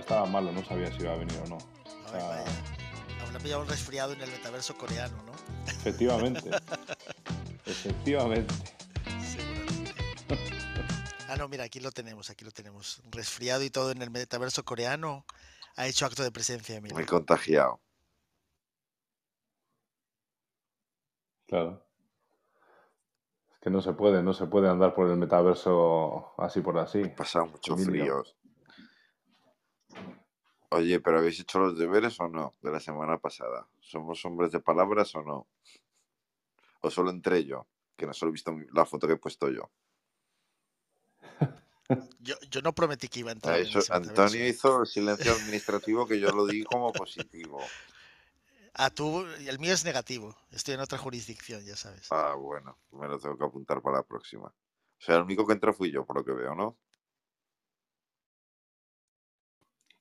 estaba, estaba malo, no sabía si iba a venir o no. Ay, vaya. Aún ha pillado un resfriado en el metaverso coreano, ¿no? Efectivamente. Efectivamente. Seguramente. Ah, no, mira, aquí lo tenemos, aquí lo tenemos. Resfriado y todo en el metaverso coreano. Ha hecho acto de presencia, Emilio. Muy contagiado. Claro. Es que no se puede, no se puede andar por el metaverso así por así. He pasado muchos fríos. Oye, ¿pero habéis hecho los deberes o no de la semana pasada? ¿Somos hombres de palabras o no? ¿O solo entre yo? Que no solo he visto la foto que he puesto yo. Yo, yo no prometí que iba a entrar. Ah, en Antonio hizo el silencio administrativo que yo lo di como positivo. Ah, tú, el mío es negativo. Estoy en otra jurisdicción, ya sabes. Ah, bueno, me lo tengo que apuntar para la próxima. O sea, el único que entró fui yo, por lo que veo, ¿no?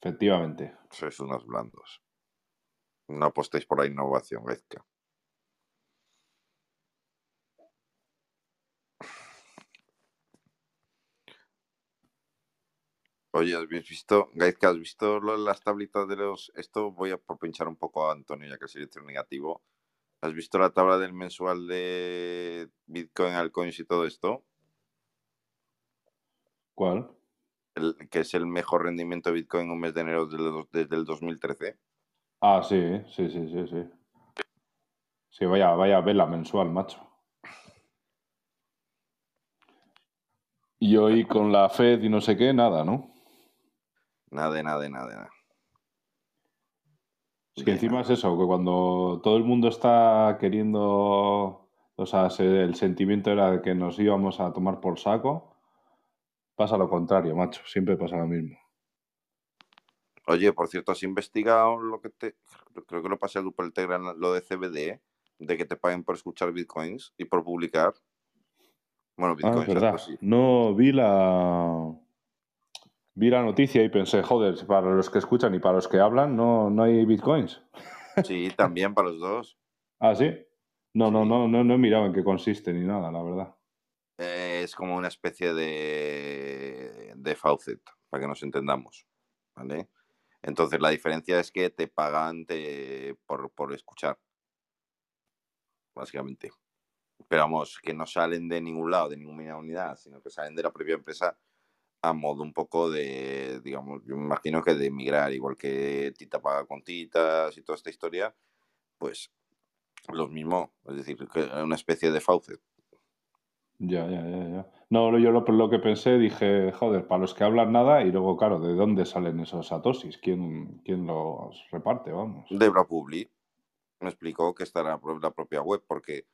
Efectivamente. Sois unos blandos. No apostéis por la innovación, Gaizka. Oye, ¿has visto, Gaizka, has visto las tablitas de los... Esto voy a por pinchar un poco a Antonio, ya que el silencio negativo. ¿Has visto la tabla del mensual de Bitcoin, altcoins y todo esto? ¿Cuál? El, que es el mejor rendimiento de Bitcoin en un mes de enero desde el 2013. Ah, sí, sí, sí, sí, sí. Sí, vaya, vaya vela mensual, macho. Y hoy con la Fed y no sé qué, nada, ¿no? Nada, nada, nada, nada. Es que encima es eso, que cuando todo el mundo está queriendo, o sea, se- el sentimiento era de que nos íbamos a tomar por saco, pasa lo contrario, macho, siempre pasa lo mismo. Oye, por cierto, ¿has investigado lo que te... Creo que lo pasé al por el Telegram, lo de CBD, de que te paguen por escuchar bitcoins y por publicar. Bueno, Ah, bitcoins, es verdad. No vi la vi la noticia y pensé, joder, para los que escuchan y para los que hablan no, no hay bitcoins. Sí, también para los dos. Ah, sí. No, no, Sí. no, no, no he mirado en qué consiste ni nada, la verdad. Es como una especie de, de faucet, para que nos entendamos. ¿Vale? Entonces, la diferencia es que te pagan te- por, por escuchar. Básicamente. Pero vamos, que no salen de ningún lado, de ninguna unidad, sino que salen de la propia empresa a modo un poco de, digamos, yo me imagino que de migrar, igual que Tita paga con Titas y toda esta historia, pues lo mismo, es decir, una especie de faucet. Ya, ya, ya, ya. No, yo lo, lo que pensé, dije, joder, para los que hablan nada, y luego, claro, ¿de dónde salen esos satoshis? ¿Quién, quién los reparte? Vamos. Debra Publi me explicó que está en la pro- la propia web, porque,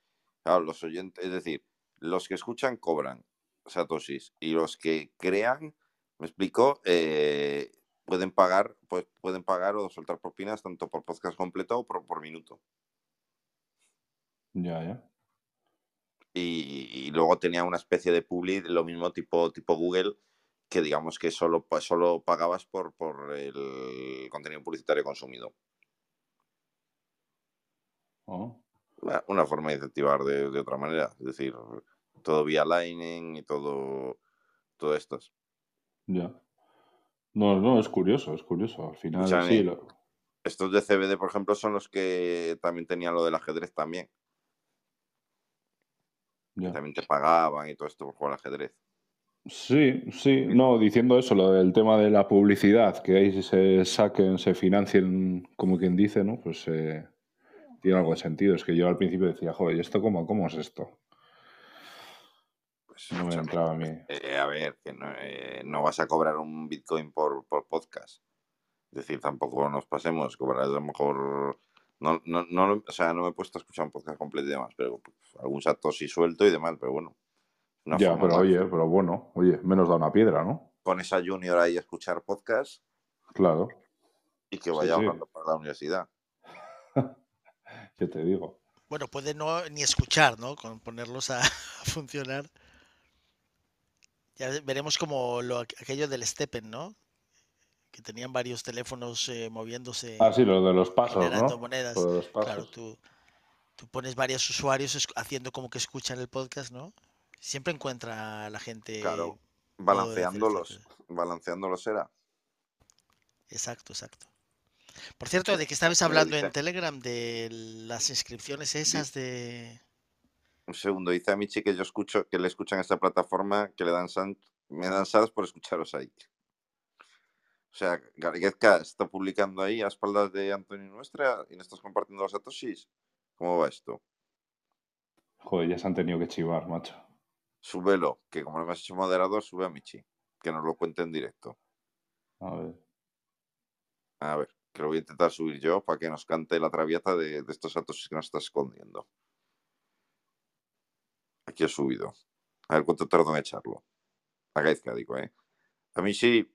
claro, los oyentes, es decir, los que escuchan cobran satoshis y los que crean, me explicó, eh, pueden pagar, pues pueden pagar o soltar propinas tanto por podcast completo o por, por minuto. Ya, ya. Y, y luego tenía una especie de publi, lo mismo tipo, tipo Google, que digamos que solo, solo pagabas por, por el contenido publicitario consumido. Oh, Una- Una forma de incentivar de, de otra manera, es decir, todo vía Lightning y todo, todo esto. ya. No, no, es curioso, es curioso. Al final, sí, lo- Estos de CBD, por ejemplo, son los que también tenían lo del ajedrez también. Que. También te pagaban y todo esto por jugar al ajedrez. Sí, sí, no, diciendo eso, lo del tema de la publicidad, que ahí se saquen, se financien, como quien dice, ¿no? Pues eh, tiene algo de sentido. Es que yo al principio decía, joder, ¿y esto cómo, cómo es esto? Pues, No me entraba a mí. eh, a ver, que no, eh, no vas a cobrar un Bitcoin por, por podcast. Es decir, tampoco nos pasemos, cobrarás a lo mejor... No, no, no, o sea, no me he puesto a escuchar un podcast completo y demás, pero pues, algún satoshi suelto y demás, pero bueno. una Ya, pero oye, pero bueno, oye, menos da una piedra, ¿no? Pones a Junior ahí a escuchar podcast Claro, y que Sí, vaya sí. ahorrando para la universidad. ¿qué te digo? Bueno, puede no ni escuchar, ¿no? Con ponerlos a, a funcionar. Ya ve- veremos como lo, aquello del Steppen, ¿no? Que tenían varios teléfonos eh, moviéndose, Ah, sí, lo de los pasos, generando ¿no? monedas. Lo de los Claro, pasos. tú, tú pones varios usuarios haciendo como que escuchan el podcast, ¿no? Siempre encuentra a la gente Claro, modo de hacer balanceando los, efectos. balanceándolo será. Exacto, exacto. Por cierto, ¿de qué estabais Mira, hablando en Telegram? De las inscripciones esas de... Un segundo, dice a Michi que yo escucho, que le escuchan a esta plataforma, que le dan san- me dan sadas por escucharos ahí. O sea, Garguezka está publicando ahí a espaldas de Antonio Nuestra y no estás compartiendo los satoshis. ¿Cómo va esto? Joder, ya se han tenido que chivar, macho. Súbelo, que como no me has hecho moderador, sube a Michi, que nos lo cuente en directo. A ver. A ver, que lo voy a intentar subir yo para que nos cante la traviata de, de estos satoshis que nos está escondiendo. Aquí he subido. A ver cuánto tardo en echarlo. A Gaizka, digo, ¿eh? A Michi... A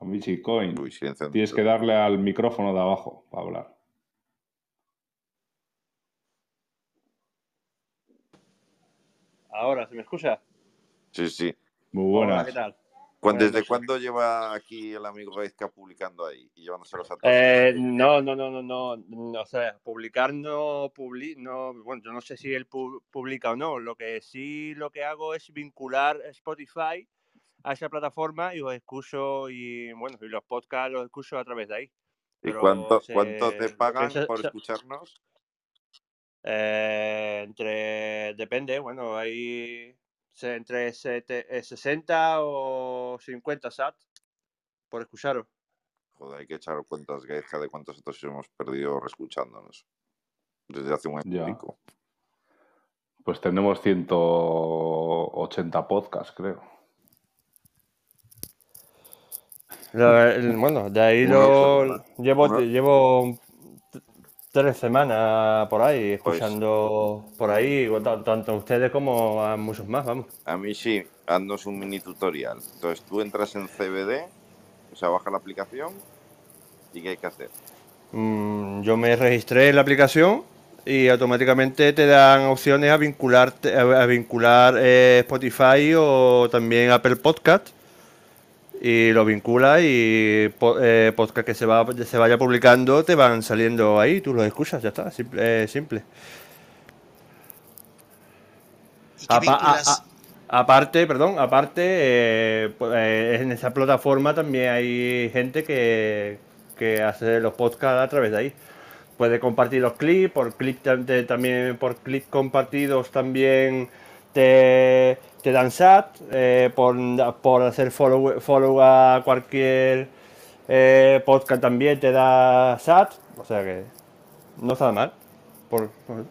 Michi Coin. Uy, silencio. Tienes que darle al micrófono de abajo para hablar. Ahora, ¿se me escucha? Sí, sí. Muy Hola, buenas. ¿qué tal? ¿Cuán- Buenas ¿Desde cuándo lleva aquí el amigo Gaizka publicando ahí y llevándose los satoshis? Eh, no, no, no, no, no, no, o sea, publicar no publi, no, bueno, yo no sé si él pu- publica o no, lo que sí lo que hago es vincular Spotify a esa plataforma y os escucho y bueno, y los podcasts los escucho a través de ahí. ¿Y cuánto, se- cuánto te pagan por escucharnos? Eh, entre, depende, bueno, hay entre sete- eh, 60 o 50 SAT por escucharos. Joder, hay que echar cuentas, Gaizka, de cuántos satoshis hemos perdido reescuchándonos. Desde hace un año y Ya. pico. Pues tenemos 180 podcasts, creo. La- el- bueno, de ahí lo llevo, llevo tres semanas por ahí, Pues- escuchando por ahí, tanto a ustedes como a muchos más, vamos. A mí sí, haznos un mini tutorial. Entonces tú entras en CBD, o sea, baja la aplicación y ¿qué hay que hacer? Mm, yo me registré en la aplicación y automáticamente te dan opciones a vincular, a, a vincular eh, Spotify o también Apple Podcast. Y lo vincula y eh, podcast que se, va, se vaya publicando te van saliendo ahí, tú los escuchas, ya está, simple. eh, simple. ¿Y qué Apa- a- vinculas? a- aparte, perdón, aparte, eh, eh, en esa plataforma también hay gente que, que hace los podcasts a través de ahí. Puede compartir los clips, por clip también por clips compartidos también te, te dan SAT, eh, por, por hacer follow, follow a cualquier eh, podcast también te da SAT, o sea que no está mal. Por, por-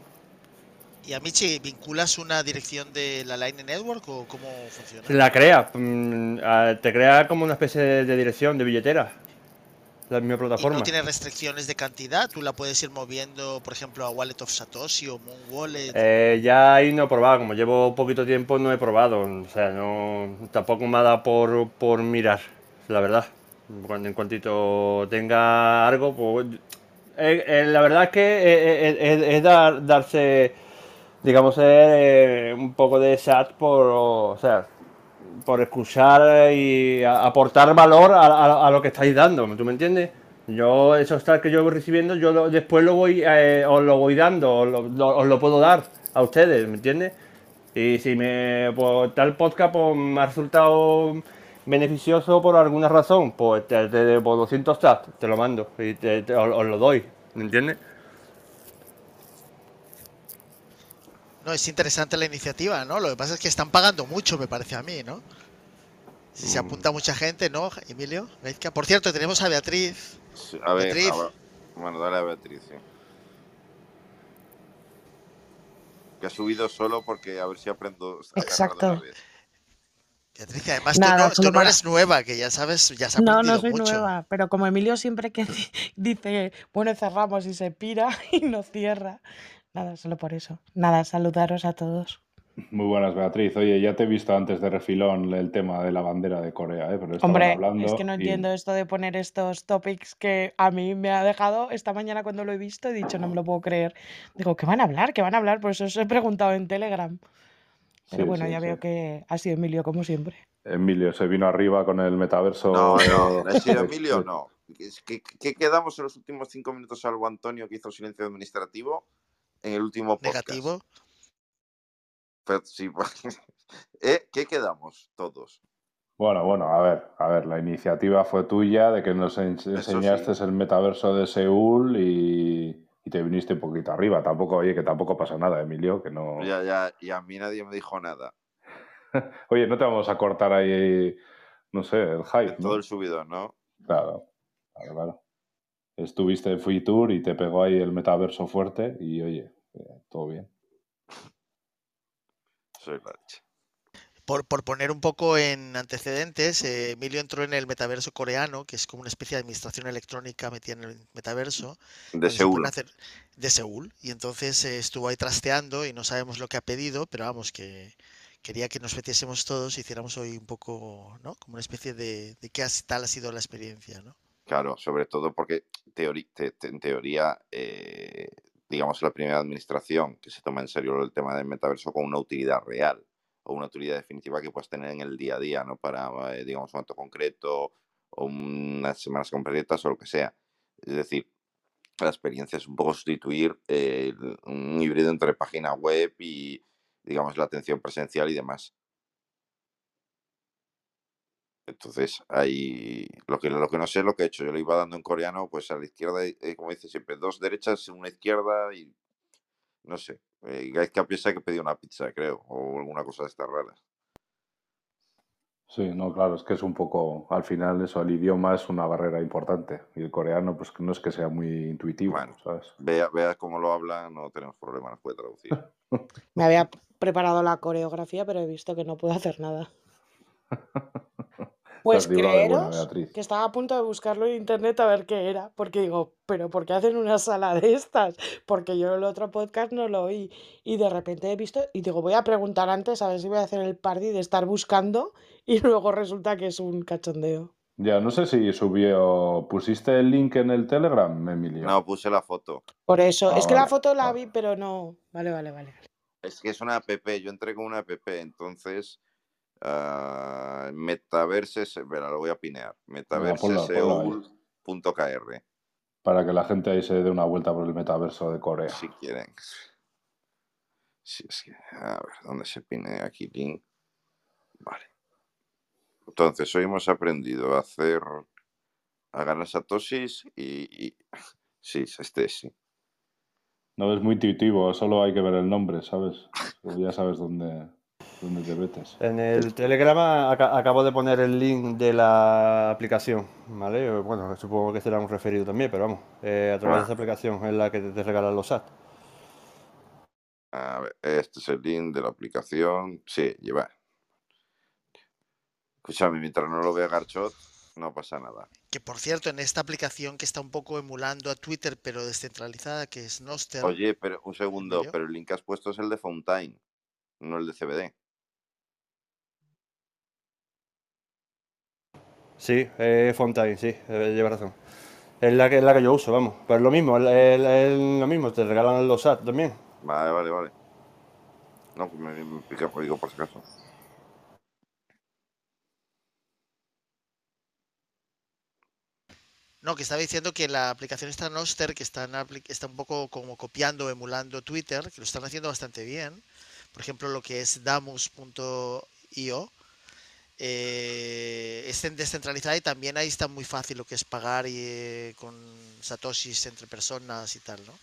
¿Y a Michi vinculas una dirección de la Line Network o cómo funciona? La crea, mm, ah, te crea como una especie de, de dirección, de billetera. La misma ¿Y plataforma. no tiene restricciones de cantidad? ¿Tú la puedes ir moviendo, por ejemplo, a Wallet of Satoshi o Moon Wallet? Eh, ya ahí no he probado, como llevo poquito tiempo no he probado, o sea, no, tampoco me ha dado por, por mirar, la verdad. Cuando en cuantito tenga algo, pues... eh, eh, la verdad es que eh, eh, eh, es dar- darse, digamos, un poco de SAT por, o sea, por escuchar y aportar valor a, a- a lo que estáis dando, ¿tú me entiendes? Yo, esos stats que yo voy recibiendo, yo lo- después lo voy, eh, os lo voy dando, os lo, puedo dar a ustedes, ¿me entiendes? Y si me, pues, tal podcast pues, me ha resultado beneficioso por alguna razón, pues te, te debo 200 stats, te lo mando y te, te- os, os lo doy, ¿me entiendes? No, es interesante la iniciativa, ¿no? Lo que pasa es que están pagando mucho, me parece a mí, ¿no? Si se Mm. apunta mucha gente, ¿no, Emilio? Gaizka? Por cierto, tenemos a Beatriz. Sí, A ver, Beatriz. ahora- bueno, dale a Beatriz, sí. Que ha subido solo porque a ver si aprendo Exacto. Beatriz, además Nada, tú, no, tú no eres nueva, que ya sabes, ya has No, no soy mucho. nueva, pero como Emilio siempre que di- dice, bueno, cerramos y se pira y no cierra. Nada, solo por eso. Nada, saludaros a todos. Muy buenas, Beatriz. Oye, ya te he visto antes de refilón el tema de la bandera de Corea, ¿eh? Pero Hombre, hablando es que no y- entiendo esto de poner estos topics que a mí me ha dejado esta mañana cuando lo he visto, he dicho, no me lo puedo creer. Digo, ¿qué van a hablar? ¿Qué van a hablar? Por eso os he preguntado en Telegram. Pero Sí, bueno, sí, ya sí. veo que ha sido Emilio, como siempre. Emilio se vino arriba con el metaverso. No, no, ¿ha sido Emilio? No. Es que- ¿Qué quedamos en los últimos cinco minutos, salvo Antonio, que hizo silencio administrativo en el último podcast? Negativo. Pero sí, ¿Eh? ¿Qué quedamos todos? Bueno, bueno, a ver, a ver, la iniciativa fue tuya de que nos enseñaste el metaverso de Seúl y, te viniste un poquito arriba. Tampoco, oye, que tampoco pasa nada, Emilio, que no. Ya, ya, y a mí nadie me dijo nada. oye, no te vamos a cortar ahí, no sé, el hype. Todo el subido, ¿no? Claro, claro, claro. Estuviste en Free Tour y te pegó ahí el metaverso fuerte y oye, eh, todo bien. Soy la leche. Por, poner un poco en antecedentes, eh, Emilio entró en el metaverso coreano, que es como una especie de administración electrónica metida en el metaverso. De Seúl. de Seúl. Y entonces eh, estuvo ahí trasteando y no sabemos lo que ha pedido, pero vamos, que quería que nos metiésemos todos y hiciéramos hoy un poco, ¿no? Como una especie de, de qué tal ha sido la experiencia, ¿no? Claro, sobre todo porque en teoría, eh, digamos, la primera administración que se toma en serio el tema del metaverso con una utilidad real o una utilidad definitiva que puedas tener en el día a día, ¿no? Para, eh, digamos, un acto concreto o unas semanas completas o lo que sea. Es decir, la experiencia es un poco sustituir un híbrido entre página web y, digamos, la atención presencial y demás. Entonces, ahí lo que, lo que no sé es lo que he hecho. Yo lo iba dando en coreano, pues a la izquierda, eh, como dice siempre, dos derechas, una izquierda y no sé. Eh, que piensa que pedí una pizza, creo, o alguna cosa de estas raras. Sí, no, claro, es que es un poco, al final eso, el idioma es una barrera importante y el coreano pues no es que sea muy intuitivo, bueno, ¿sabes? Vea, vea cómo lo habla, no tenemos problema, nos puede traducir. Me había preparado la coreografía, pero he visto que no puedo hacer nada. Pues creeros que estaba a punto de buscarlo en internet a ver qué era, porque digo, pero ¿por qué hacen una sala de estas? Porque yo el otro podcast no lo oí y de repente he visto y digo, voy a preguntar antes a ver si voy a hacer el party de estar buscando y luego resulta que es un cachondeo. Ya, no sé si subió, pusiste el link en el Telegram, Emilio. No, puse la foto. Por eso, es ah, que la foto la vi, pero no. Vale, vale, vale. Es que es una app, yo entré con una app, entonces Uh, metaverse, espera, lo voy a pinear. Metaverseseoul.kr. Para que la gente ahí se dé una vuelta por el metaverso de Corea. Si quieren. Si es que, a ver, ¿dónde se pine aquí link? Vale. Entonces, hoy hemos aprendido a hacer, a ganar satoshis y, y sí, este sí. No es muy intuitivo, solo hay que ver el nombre, ¿sabes? ya sabes dónde. En el Telegram acabo de poner el link de la aplicación, ¿vale? Bueno, supongo que será un referido también, pero vamos, eh, a través de esa aplicación es la que te, regalan los SAT. A ver, este es el link de la aplicación. Sí, lleva. Escúchame, mientras no lo vea Garchot, no pasa nada. Que por cierto, en esta aplicación que está un poco emulando a Twitter, pero descentralizada, que es Noster. Oye, pero un segundo, pero el link que has puesto es el de Fountain, no el de CBD. Sí, es Fontaine, sí, eh, lleva razón. Es la que, es la que yo uso, vamos. Pero es lo mismo, es, lo mismo, te regalan los SAT también. Vale, vale, vale. No, pues me, me pica por digo por si acaso. No, que estaba diciendo que la aplicación está Noster, que está, está un poco como copiando, emulando Twitter, que lo están haciendo bastante bien. Por ejemplo, lo que es damus.io, eh, es descentralizada y también ahí está muy fácil lo que es pagar y, eh, con satoshis entre personas y tal, ¿no?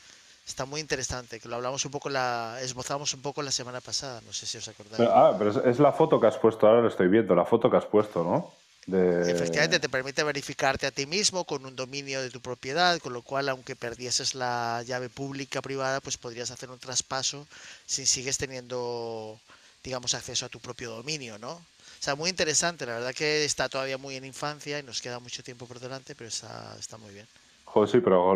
Está muy interesante, que lo hablamos un poco, la esbozamos un poco la semana pasada, no sé si os acordáis. Pero, ah, pero es, la foto que has puesto, ahora lo estoy viendo, la foto que has puesto, ¿no? Efectivamente, te permite verificarte a ti mismo con un dominio de tu propiedad, con lo cual, aunque perdieses la llave pública privada, pues podrías hacer un traspaso si sigues teniendo, digamos, acceso a tu propio dominio, ¿no? O sea, muy interesante, la verdad que está todavía muy en infancia y nos queda mucho tiempo por delante, pero está, está muy bien. Joder, sí, pero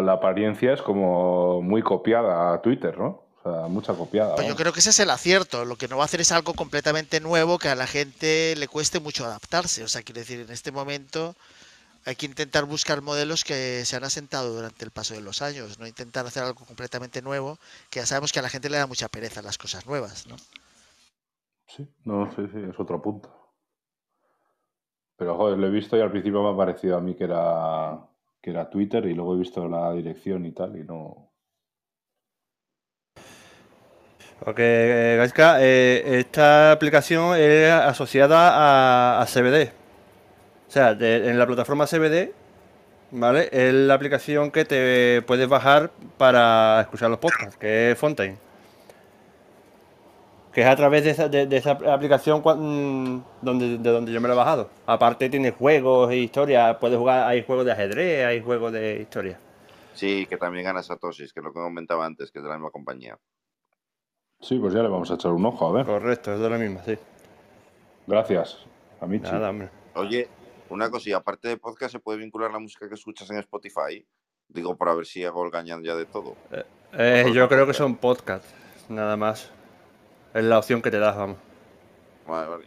la, apariencia es como muy copiada a Twitter, ¿no? O sea, mucha copiada. Pues yo creo que ese es el acierto. Lo que no va a hacer es algo completamente nuevo que a la gente le cueste mucho adaptarse. O sea, quiero decir, en este momento hay que intentar buscar modelos que se han asentado durante el paso de los años, no intentar hacer algo completamente nuevo, que ya sabemos que a la gente le da mucha pereza las cosas nuevas, ¿no? Sí, no, sí, sí, es otro punto. Pero joder, lo he visto y al principio me ha parecido a mí que era que era Twitter y luego he visto la dirección y tal y no. Ok, Gaiska, eh, esta aplicación es asociada a, CBD. O sea, en la plataforma CBD, ¿vale? Es la aplicación que te puedes bajar para escuchar los podcasts, que es Fontaine. Que es a través de esa, de, esa aplicación mm, donde, de donde yo me lo he bajado. Aparte tiene juegos e historias, puedes jugar, hay juegos de ajedrez, hay juegos de historia. Sí, que también gana Satoshi, que es lo que comentaba antes, que es de la misma compañía. Sí, pues ya le vamos a echar un ojo, a ver. Correcto, es de la misma, sí. Gracias, Amici. Nada, hombre. Oye, una cosilla, aparte de podcast, ¿se puede vincular la música que escuchas en Spotify? Digo, para ver si hago el gañán ya de todo. Eh, eh, yo creo que son podcasts, nada más. Es la opción que te das, vamos. Vale, vale.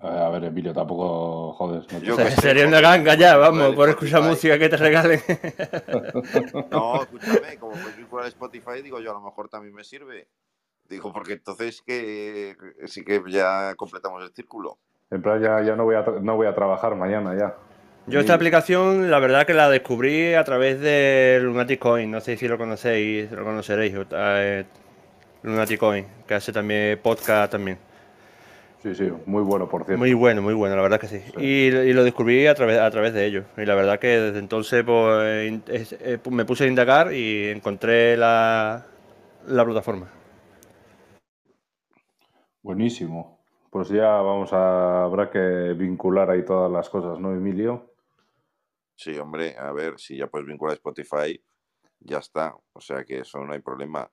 A ver, Emilio, tampoco jodes. No Sería una ganga ya, vamos, por escuchar música que te regalen. no, escúchame, como puedes vincular Spotify, digo yo, a lo mejor también me sirve. Digo, porque entonces que sí que ya completamos el círculo. En plan, ya, ya no, voy a no voy a trabajar mañana ya. Yo esta aplicación, la verdad que la descubrí a través de Lunatic Coin. No sé si lo conocéis, lo conoceréis. Eh, Lunatic Coin, que hace también podcast también. Sí, sí, muy bueno, por cierto. Muy bueno, muy bueno, la verdad que sí. Y, lo descubrí a través, a través de ellos. Y la verdad que desde entonces pues, eh, me puse a indagar y encontré la, la plataforma. Buenísimo. Pues ya vamos a. Habrá que vincular ahí todas las cosas, ¿no, Emilio? Sí, hombre, a ver, si ya puedes vincular Spotify, ya está. O sea que eso no hay problema.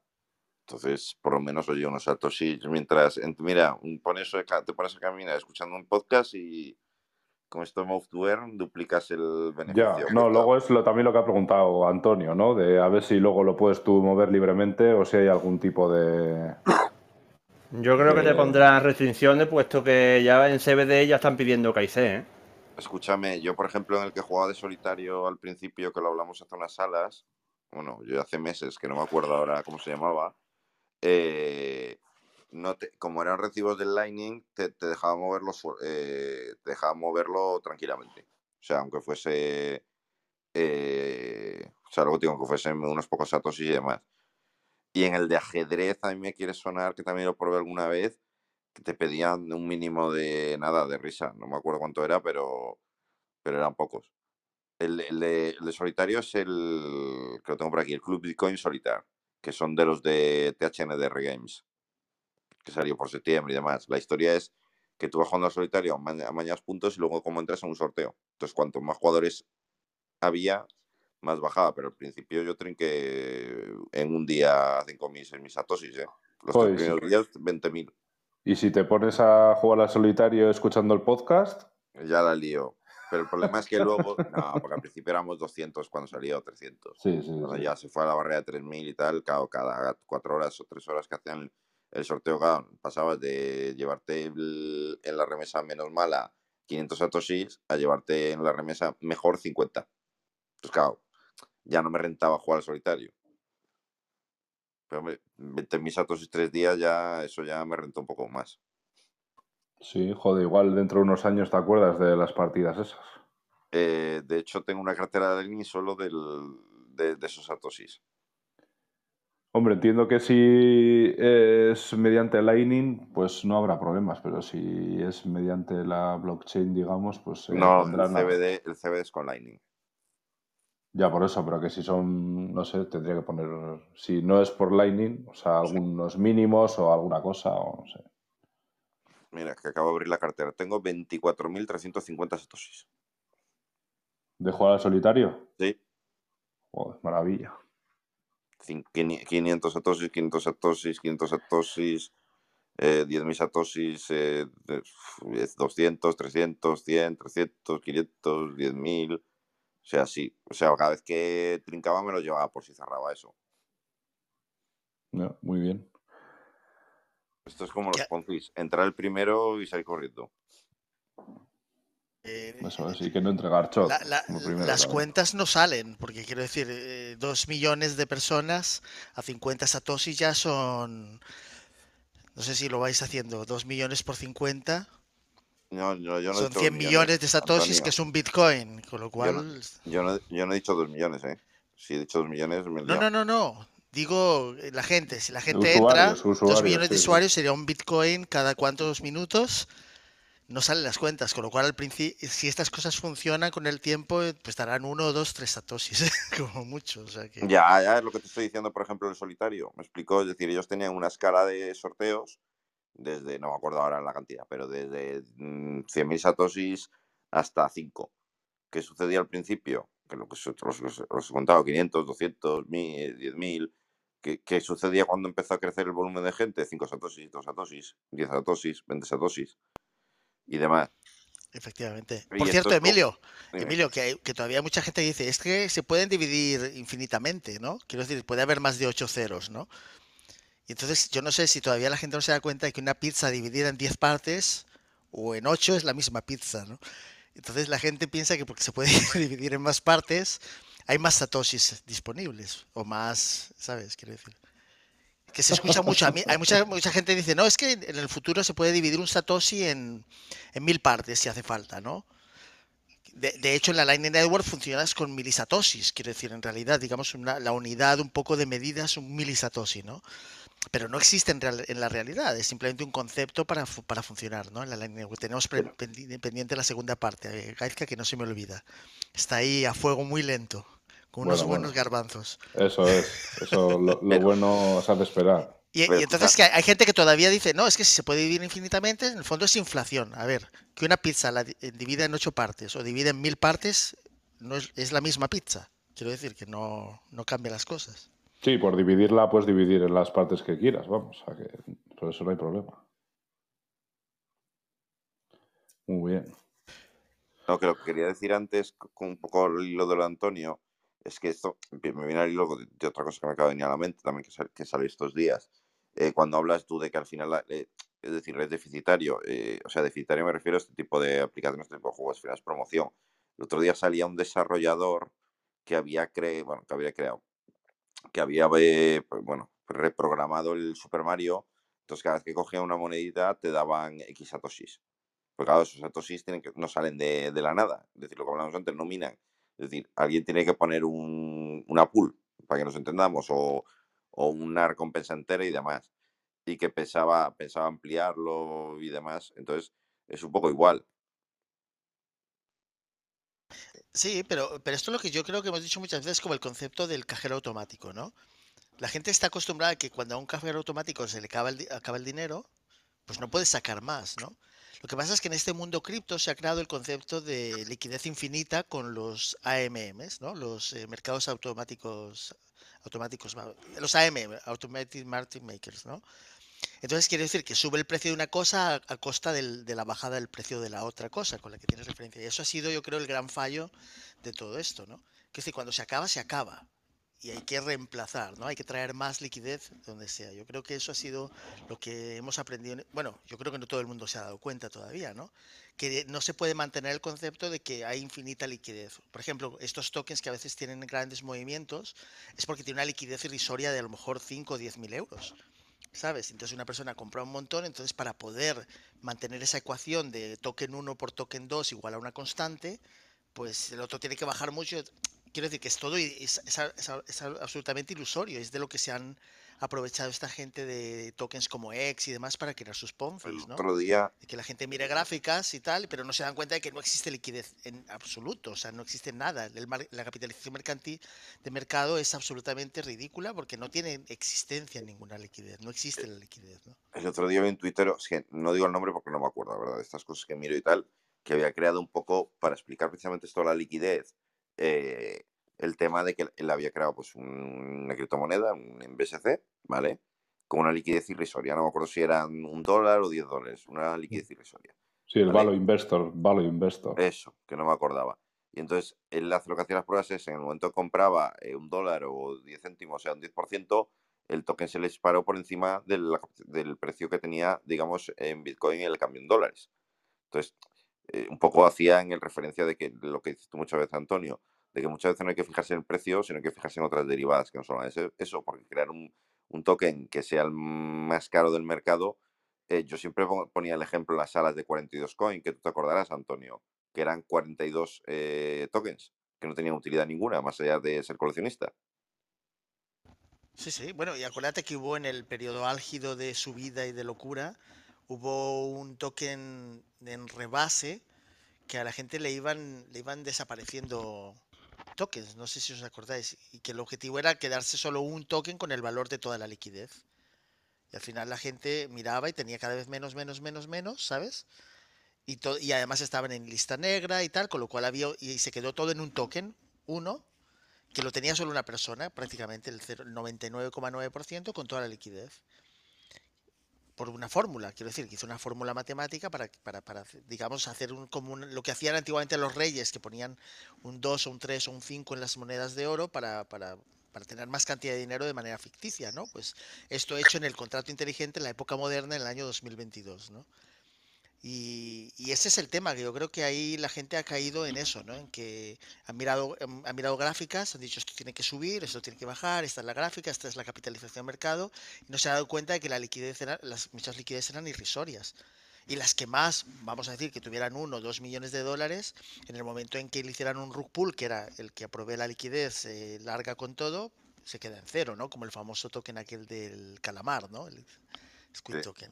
Entonces, por lo menos, oye, unos sí mientras, mira, pones, te pones a caminar escuchando un podcast y con esto Move to Earn duplicas el beneficio. Ya, no, luego es lo, también lo que ha preguntado Antonio, ¿no? De a ver si luego lo puedes tú mover libremente o si hay algún tipo de... Yo creo que te pondrán restricciones puesto que ya en CBD ya están pidiendo KIC, ¿eh? Escúchame, yo por ejemplo en el que jugaba de solitario al principio, que lo hablamos hace unas salas, bueno, yo hace meses que no me acuerdo ahora cómo se llamaba, eh, no te, como eran recibos del Lightning, te, dejaba moverlo, eh, te dejaba moverlo tranquilamente. O sea, aunque fuese. Eh, o sea, luego digo, que fuese unos pocos atos y demás. Y en el de ajedrez, a mí me quiere sonar, que también lo probé alguna vez, que te pedían un mínimo de nada, de risa. No me acuerdo cuánto era, pero, pero eran pocos. El, de, el de solitario es el que lo tengo por aquí, el Club Bitcoin Solitaire que son de los de THNDR Games, que salió por septiembre y demás. La historia es que tú vas jugando al solitario, amañas puntos y luego como entras en un sorteo. Entonces, cuanto más jugadores había, más bajaba. Pero al principio yo trinqué en un día 5.000, 6.000 satosis, ¿eh? Los primeros días, 20.000. ¿Y si te pones a jugar al solitario escuchando el podcast? Ya la lío. Pero el problema es que luego, no, porque al principio éramos 200 cuando salió 300. Sí, sí, cuando ya se fue a la barrera de 3000 y tal, cada, cada cuatro horas o tres horas que hacían el sorteo, pasabas de llevarte en la remesa menos mala 500 satoshis a llevarte en la remesa mejor 50. Pues claro, ya no me rentaba jugar al solitario. Pero 20.000 satoshis tres días ya, eso ya me rentó un poco más. Sí, joder, igual dentro de unos años te acuerdas de las partidas esas. Eh, de hecho, tengo una cartera de Lightning solo del, de, esos atosis. Hombre, entiendo que si es mediante Lightning, pues no habrá problemas, pero si es mediante la blockchain, digamos, pues... no, el CBD, el CBD es con Lightning. Ya, por eso, pero que si son, no sé, tendría que poner, si no es por Lightning, o sea, algunos mínimos o alguna cosa, o no sé. Mira, que acabo de abrir la cartera. Tengo 24.350 satoshis. ¿De jugar al solitario? Sí. Joder, maravilla. 500 satoshis, 500 satoshis, 500 satoshis, eh, 10.000 satoshis, eh, 200, 300, 100, 300, 500, 10.000. O sea, sí. O sea, cada vez que trincaba me lo llevaba por si cerraba eso. No, muy bien. Esto es como los Poncis, entrar el primero y salir corriendo. Eh, Eso sí que no entregar shot. las cuentas no salen, porque quiero decir, eh, dos millones de personas a 50 satosis ya son. No sé si lo vais haciendo, dos millones por 50. No, yo no son 100 millones, de satosis, que es un bitcoin, con lo cual. Yo no, yo no, he dicho dos millones, ¿eh? Si he dicho dos millones, No, no, no, no. Digo, eh, la gente, si la gente entra, dos millones de usuarios sería un Bitcoin cada cuántos minutos no salen las cuentas, con lo cual al principio, si estas cosas funcionan con el tiempo, eh, pues darán uno, dos, tres satoshis, como mucho. Ya, ya es lo que te estoy diciendo, por ejemplo, el solitario. Me explicó, es decir, ellos tenían una escala de sorteos desde, no me acuerdo ahora la cantidad, pero desde 100.000 mm, satoshis hasta 5. ¿Qué sucedía al principio? Que lo que os, he contado, 500, 200, 1000, 10.000. ¿Qué, ¿Qué sucedía cuando empezó a crecer el volumen de gente? 5 satoshis, 2 satoshis, 10 satoshis, 20 satoshis y demás. Efectivamente. Por cierto, Emilio, Emilio, que, que, todavía mucha gente dice, es que se pueden dividir infinitamente, ¿no? Quiero decir, puede haber más de ocho ceros, ¿no? Y entonces yo no sé si todavía la gente no se da cuenta de que una pizza dividida en 10 partes o en 8 es la misma pizza, ¿no? Entonces la gente piensa que porque se puede dividir en más partes, hay más satoshis disponibles o más, ¿sabes? Quiero decir que se escucha mucho. A mí, hay mucha, mucha gente que dice, no, es que en el futuro se puede dividir un Satoshi en, en mil partes si hace falta, ¿no? De, hecho, en la Lightning Network funcionas con milisatoshis, quiero decir, en realidad, digamos, la unidad un poco de medida es un milisatoshi, ¿no? Pero no existe en, real, en la realidad, es simplemente un concepto para, para funcionar, ¿no? En la Lightning Network. Tenemos pendiente la segunda parte, eh, Gaizka, que no se me olvida. Está ahí a fuego muy lento unos buenos garbanzos. Eso es, eso lo, bueno se ha de esperar. Y, entonces que hay gente que todavía dice, no, es que si se puede dividir infinitamente, en el fondo es inflación. A ver, que una pizza la eh, divida en ocho partes o divide en mil partes, no es, es la misma pizza. Quiero decir que no, no cambia las cosas. Sí, por dividirla puedes dividir en las partes que quieras, vamos, a que por eso no hay problema. Muy bien. No, que lo que quería decir antes, con un poco lo de lo de Antonio, es que esto me viene al hilo de, otra cosa que me acaba de venir a la mente también que, sale, que sale estos días. Eh, cuando hablas tú de que al final, eh, es decir, es deficitario, eh, o sea, deficitario me refiero a este tipo de aplicaciones, este tipo de juegos, al promoción. El otro día salía un desarrollador que había, cre bueno, que había creado, que había, pues, bueno, reprogramado el Super Mario, entonces cada vez que cogía una monedita te daban X satoshis. Porque claro, esos satoshis tienen que, no salen de, de la nada, es decir, lo que hablamos antes, no minan, es decir, alguien tiene que poner un, una pool, para que nos entendamos, o, una recompensa entera y demás. Y que pensaba, pensaba ampliarlo y demás. Entonces, es un poco igual. Sí, pero, pero esto es lo que yo creo que hemos dicho muchas veces como el concepto del cajero automático, ¿no? La gente está acostumbrada a que cuando a un cajero automático se le acaba el, acaba el dinero, pues no puede sacar más, ¿no? Lo que pasa es que en este mundo cripto se ha creado el concepto de liquidez infinita con los AMMs, ¿no? Los eh, mercados automáticos, automáticos, los AMM, Automatic Market Makers, ¿no? Entonces quiere decir que sube el precio de una cosa a, costa de la bajada del precio de la otra cosa con la que tienes referencia. Y eso ha sido, yo creo, el gran fallo de todo esto, ¿no? Que es decir, cuando se acaba, se acaba y hay que reemplazar, ¿no? Hay que traer más liquidez donde sea. Yo creo que eso ha sido lo que hemos aprendido. Bueno, yo creo que no todo el mundo se ha dado cuenta todavía, ¿no? Que no se puede mantener el concepto de que hay infinita liquidez. Por ejemplo, estos tokens que a veces tienen grandes movimientos es porque tiene una liquidez irrisoria de a lo mejor 5 o 10 mil euros. ¿Sabes? Entonces una persona compra un montón, entonces para poder mantener esa ecuación de token 1 por token 2 igual a una constante, pues el otro tiene que bajar mucho quiero decir que es todo es, es, absolutamente ilusorio, es de lo que se han aprovechado esta gente de tokens como X y demás para crear sus ponfis, ¿no? Otro día... que la gente mire gráficas y tal, pero no se dan cuenta de que no existe liquidez en absoluto, o sea, no existe nada. la capitalización mercantil de mercado es absolutamente ridícula porque no tiene existencia ninguna liquidez, no existe la liquidez, ¿no? El otro día vi en Twitter, no digo el nombre porque no me acuerdo, ¿verdad? De estas cosas que miro y tal, que había creado un poco para explicar precisamente esto de la liquidez eh, el tema de que él había creado pues, una criptomoneda, un BSC, ¿vale? Con una liquidez irrisoria. No me acuerdo si eran un dólar o 10 dólares, una mm. liquidez irrisoria. Sí, el Valo Investor, Valo Investor. Eso, que no me acordaba. Y entonces él hace lo que hacía las pruebas es, en el momento que compraba eh, un dólar o 10 céntimos, o sea, un 10%, el token se le disparó por encima del, del precio que tenía, digamos, en Bitcoin el cambio en dólares. Entonces, eh, un poco hacía en referencia de que lo que dices tú muchas veces, Antonio, de que muchas veces no hay que fijarse en el precio, sino que fijarse en otras derivadas que no son eso, porque crear un, token que sea el más caro del mercado, eh, yo siempre ponía el ejemplo las salas de 42 coin, que tú te acordarás, Antonio, que eran 42 eh, tokens, que no tenían utilidad ninguna, más allá de ser coleccionista. Sí, sí. Bueno, y acuérdate que hubo en el periodo álgido de subida y de locura, hubo un token en rebase que a la gente le iban, le iban desapareciendo tokens, no sé si os acordáis, y que el objetivo era quedarse solo un token con el valor de toda la liquidez. Y al final la gente miraba y tenía cada vez menos, menos, menos, menos, ¿sabes? Y, y además estaban en lista negra y tal, con lo cual había, y se quedó todo en un token, uno, que lo tenía solo una persona, prácticamente el 99,9% con toda la liquidez por una fórmula, quiero decir, que hizo una fórmula matemática para, para, para digamos, hacer un, como lo que hacían antiguamente los reyes, que ponían un 2 o un 3 o un 5 en las monedas de oro para, para, para tener más cantidad de dinero de manera ficticia, ¿no? Pues esto hecho en el contrato inteligente en la época moderna, en el año 2022, ¿no? Y, ese es el tema, que yo creo que ahí la gente ha caído en eso, ¿no? En que han mirado, em, han mirado gráficas, han dicho esto tiene que subir, esto tiene que bajar, esta es la gráfica, esta es la capitalización de mercado, y no se ha dado cuenta de que la liquidez las, muchas liquidez eran irrisorias. Y las que más, vamos a decir, que tuvieran uno o dos millones de dólares, en el momento en que le hicieran un rug pull, que era el que aprobé la liquidez eh, larga con todo, se queda en cero, ¿no? Como el famoso token aquel del calamar, ¿no?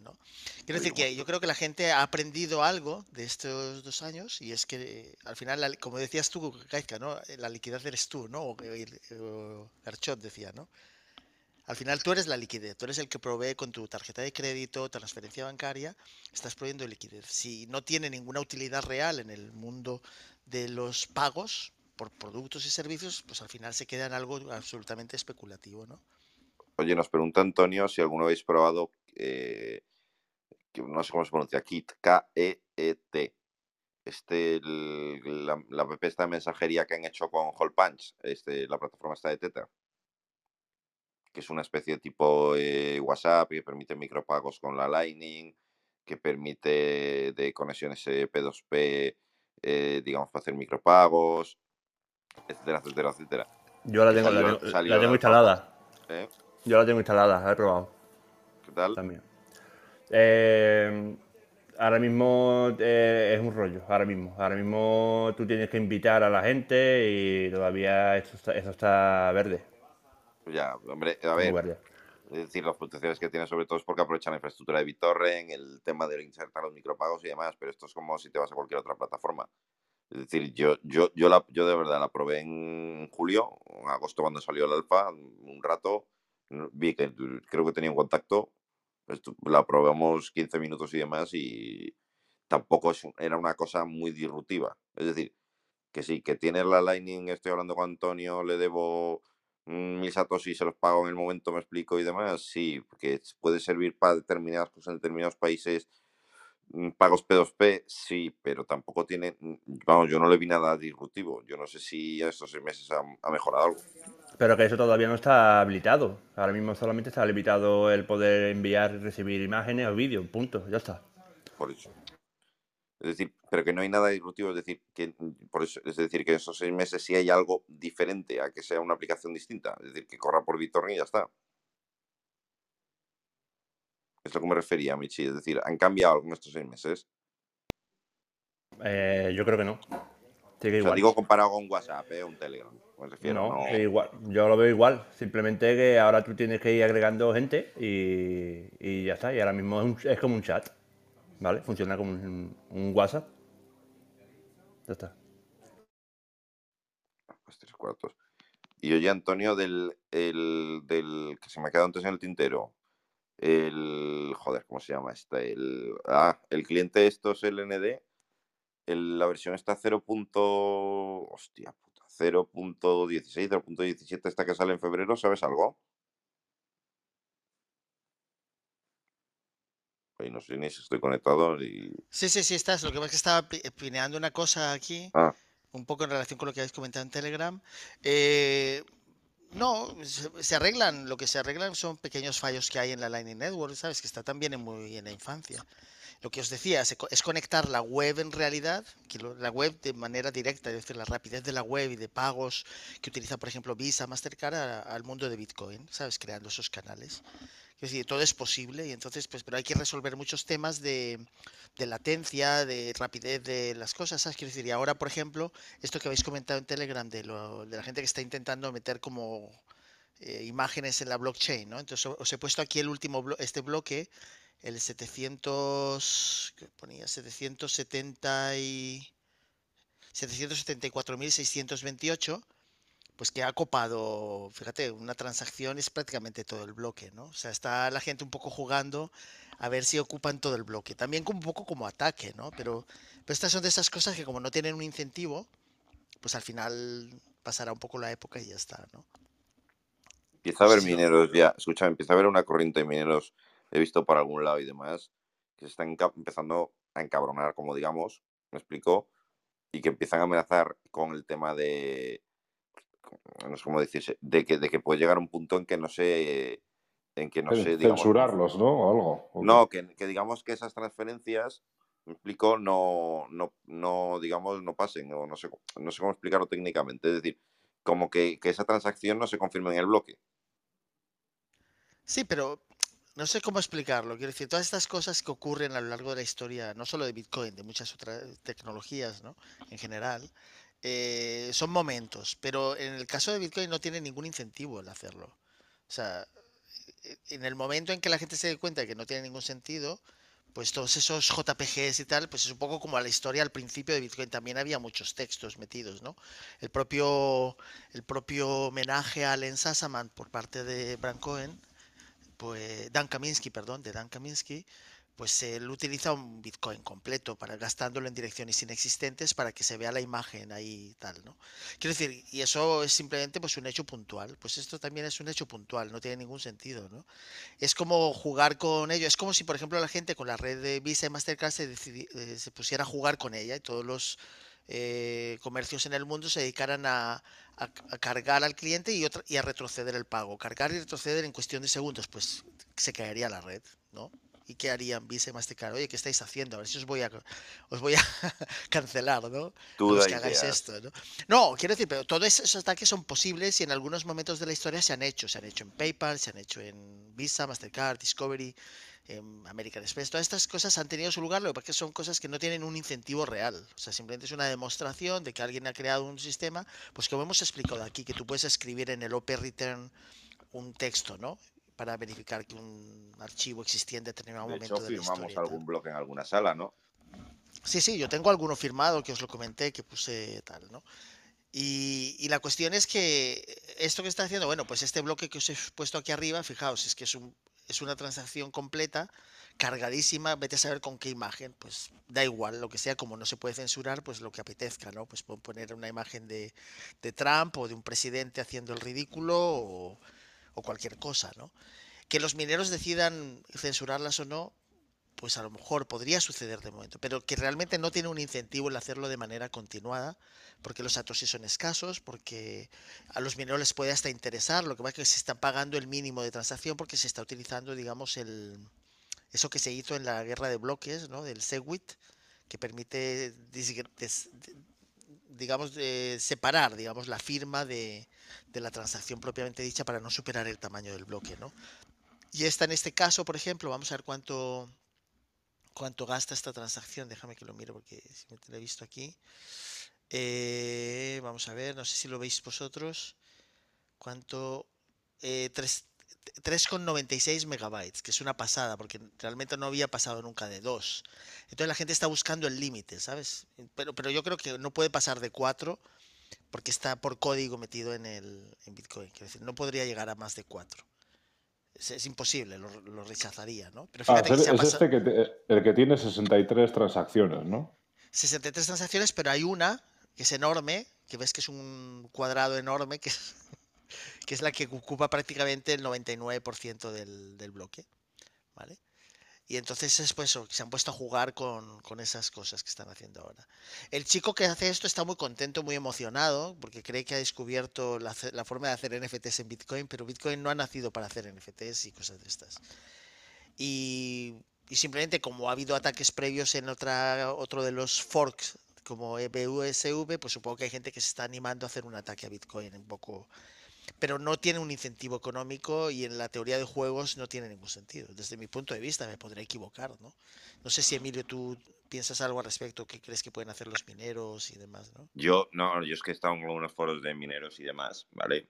¿No? Quiero decir que yo creo que la gente ha aprendido algo de estos dos años y es que al final, como decías tú, Gaizka, ¿no? La liquidez eres tú, ¿no? O, Garchot decía, ¿no? Al final tú eres la liquidez, tú eres el que provee con tu tarjeta de crédito, transferencia bancaria, estás proveyendo liquidez. Si no tiene ninguna utilidad real en el mundo de los pagos por productos y servicios, pues al final se queda en algo absolutamente especulativo, ¿no? Oye, nos pregunta Antonio si alguno habéis probado eh, no sé cómo se pronuncia, Kit, K-E-E-T. Este, la, la app esta de mensajería que han hecho con Hole Punch, este, la plataforma está de Tether, que es una especie de tipo eh, WhatsApp que permite micropagos con la Lightning, que permite de conexiones P2P, eh, digamos, para hacer micropagos, etcétera, etcétera, etcétera. Yo la tengo, la tengo, instalada. Yo la tengo instalada, la he probado. También. Eh, ahora mismo eh, es un rollo, ahora mismo. Ahora mismo tú tienes que invitar a la gente y todavía eso está, eso está verde. Ya, hombre, a ver. Es decir, las protecciones que tiene sobre todo es porque aprovechan la infraestructura de BitTorrent, el tema de insertar los micropagos y demás, pero esto es como si te vas a cualquier otra plataforma. Es decir, yo, yo, yo, la, yo de verdad la probé en julio, en agosto cuando salió el alfa, un rato, vi que creo que tenía un contacto la probamos 15 minutos y demás y tampoco era una cosa muy disruptiva. Es decir, que sí, que tiene la Lightning, estoy hablando con Antonio, le debo mis datos y se los pago en el momento, me explico y demás, sí, que puede servir para determinadas cosas en determinados países, mm, pagos P2P, sí, pero tampoco tiene, mm, vamos, yo no le vi nada disruptivo. Yo no sé si en estos seis meses ha mejorado algo. Pero que eso todavía no está habilitado. Ahora mismo solamente está limitado el poder enviar y recibir imágenes o vídeos, punto, ya está. Por eso. Es decir, pero que no hay nada disruptivo, es decir, que por eso, es decir, que en esos seis meses sí hay algo diferente a que sea una aplicación distinta, es decir, que corra por BitTorrent y ya está. Es lo que me refería, Michi, es decir, ¿han cambiado algo en estos seis meses? Eh, yo creo que no. Sigue digo comparado con WhatsApp, ¿eh? un Telegram. no, Igual, yo lo veo igual. Simplemente que ahora tú tienes que ir agregando gente y, ya está. Y ahora mismo es, como un chat. ¿Vale? Funciona como un, WhatsApp. Ya está. Pues tres cuartos. Y oye, Antonio, del, del que se me ha quedado antes en el tintero. El. Joder, ¿cómo se llama este? El, ah, el cliente estos LND la versión está 0. Hostia puta, 0.16, 0.17 esta que sale en febrero, ¿sabes algo? Ay, no sé ni si estoy conectado y... Sí, sí, sí, estás. Lo que pasa es que estaba pineando una cosa aquí, ah. un poco en relación con lo que habéis comentado en Telegram. Eh, no, se, arreglan, lo que se arreglan son pequeños fallos que hay en la Lightning Network, ¿sabes? Que está también muy en la infancia lo que os decía, es conectar la web en realidad, la web de manera directa, es decir, la rapidez de la web y de pagos que utiliza, por ejemplo, Visa, Mastercard al mundo de Bitcoin, ¿sabes? Creando esos canales. Es decir, todo es posible y entonces, pues, pero hay que resolver muchos temas de, latencia, de rapidez de las cosas, ¿sabes? Quiero decir, y ahora, por ejemplo, esto que habéis comentado en Telegram de, lo, de la gente que está intentando meter como eh, imágenes en la blockchain, ¿no? Entonces os he puesto aquí el último este bloque, el 700, ¿qué ponía? 770 y 774.628, pues que ha copado, fíjate, una transacción es prácticamente todo el bloque, ¿no? O sea, está la gente un poco jugando a ver si ocupan todo el bloque. También como un poco como ataque, ¿no? Pero, pero estas son de esas cosas que como no tienen un incentivo, pues al final pasará un poco la época y ya está, ¿no? Empieza a haber mineros ya, escúchame, empieza a haber una corriente de mineros, he visto por algún lado y demás, que se están empezando a encabronar, como digamos, me explicó, y que empiezan a amenazar con el tema de, no sé cómo decirse, de que, de que puede llegar un punto en que no sé, en que no sé, censurarlos, ¿no? O algo. No, que, digamos que esas transferencias, me explico, no, no, no, digamos, no pasen, o no sé, no sé cómo explicarlo técnicamente, es decir, como que, que esa transacción no se confirme en el bloque. Sí, pero no sé cómo explicarlo. Quiero decir, todas estas cosas que ocurren a lo largo de la historia, no solo de Bitcoin, de muchas otras tecnologías, ¿no? En general, eh, son momentos. Pero en el caso de Bitcoin no tiene ningún incentivo el hacerlo. O sea, e, en el momento en que la gente se dé cuenta de que no tiene ningún sentido, pues todos esos JPGs y tal, pues es un poco como la historia al principio de Bitcoin. También había muchos textos metidos, ¿no? El propio, el propio homenaje a Len Sassaman por parte de Bran Cohen pues Dan Kaminsky, perdón, de Dan Kaminsky, pues él utiliza un Bitcoin completo para gastándolo en direcciones inexistentes para que se vea la imagen ahí tal, ¿no? Quiero decir, y eso es simplemente pues un hecho puntual, pues esto también es un hecho puntual, no tiene ningún sentido, ¿no? Es como jugar con ello, es como si por ejemplo la gente con la red de Visa y Mastercard se, eh, se pusiera a jugar con ella y todos los eh, comercios en el mundo se dedicaran a, cargar al cliente y, otra, y a retroceder el pago. Cargar y retroceder en cuestión de segundos, pues se caería la red, ¿no? ¿Y qué harían Visa y Mastercard? Oye, ¿qué estáis haciendo? A ver si os voy a, os voy a cancelar, ¿no? Que hagáis esto, ¿no? No, quiero decir, pero todos esos ataques son posibles y en algunos momentos de la historia se han hecho. Se han hecho en PayPal, se han hecho en Visa, Mastercard, Discovery, American Express, todas estas cosas han tenido su lugar, lo que pasa es que son cosas que no tienen un incentivo real. O sea, simplemente es una demostración de que alguien ha creado un sistema, pues como hemos explicado aquí, que tú puedes escribir en el OP Return un texto, ¿no? Para verificar que un archivo existía en determinado momento de la firmamos algún bloque en alguna sala, ¿no? Sí, sí, yo tengo alguno firmado que os lo comenté, que puse tal, ¿no? Y, y, la cuestión es que esto que está haciendo, bueno, pues este bloque que os he puesto aquí arriba, fijaos, es que es un, es una transacción completa, cargadísima, vete a saber con qué imagen, pues da igual, lo que sea, como no se puede censurar, pues lo que apetezca, ¿no? Pues pueden poner una imagen de, Trump o de un presidente haciendo el ridículo o, o cualquier cosa, ¿no? Que los mineros decidan censurarlas o no, pues a lo mejor podría suceder de momento, pero que realmente no tiene un incentivo el hacerlo de manera continuada, porque los satoshis son escasos, porque a los mineros les puede hasta interesar, lo que pasa es que se está pagando el mínimo de transacción porque se está utilizando, digamos, el eso que se hizo en la guerra de bloques, ¿no? Del Segwit, que permite, digamos, separar, digamos, la firma de, de la transacción propiamente dicha para no superar el tamaño del bloque, ¿no? Y esta en este caso, por ejemplo, vamos a ver cuánto cuánto gasta esta transacción. Déjame que lo mire porque si me lo he visto aquí. Eh, vamos a ver, no sé si lo veis vosotros. ¿Cuánto? Eh, 3,96 megabytes, que es una pasada, porque realmente no había pasado nunca de 2. Entonces la gente está buscando el límite, ¿sabes? Pero, pero yo creo que no puede pasar de 4 porque está por código metido en, el, en Bitcoin. Quiero decir, no podría llegar a más de 4 es, imposible, lo, rechazaría, ¿no? Pero ah, es este que el que tiene 63 transacciones, ¿no? 63 transacciones, pero hay una que es enorme, que ves que es un cuadrado enorme, que es, que es la que ocupa prácticamente el 99% del, del bloque, ¿vale? Y entonces es pues se han puesto a jugar con, esas cosas que están haciendo ahora. El chico que hace esto está muy contento, muy emocionado, porque cree que ha descubierto la, forma de hacer NFTs en Bitcoin, pero Bitcoin no ha nacido para hacer NFTs y cosas de estas. Y, simplemente como ha habido ataques previos en otra, otro de los forks, como EBUSV, pues supongo que hay gente que se está animando a hacer un ataque a Bitcoin un poco pero no tiene un incentivo económico y en la teoría de juegos no tiene ningún sentido. Desde mi punto de vista me podría equivocar, ¿no? No sé si Emilio tú piensas algo al respecto, qué crees que pueden hacer los mineros y demás, ¿no? Yo no, yo es que he estado en algunos foros de mineros y demás, ¿vale?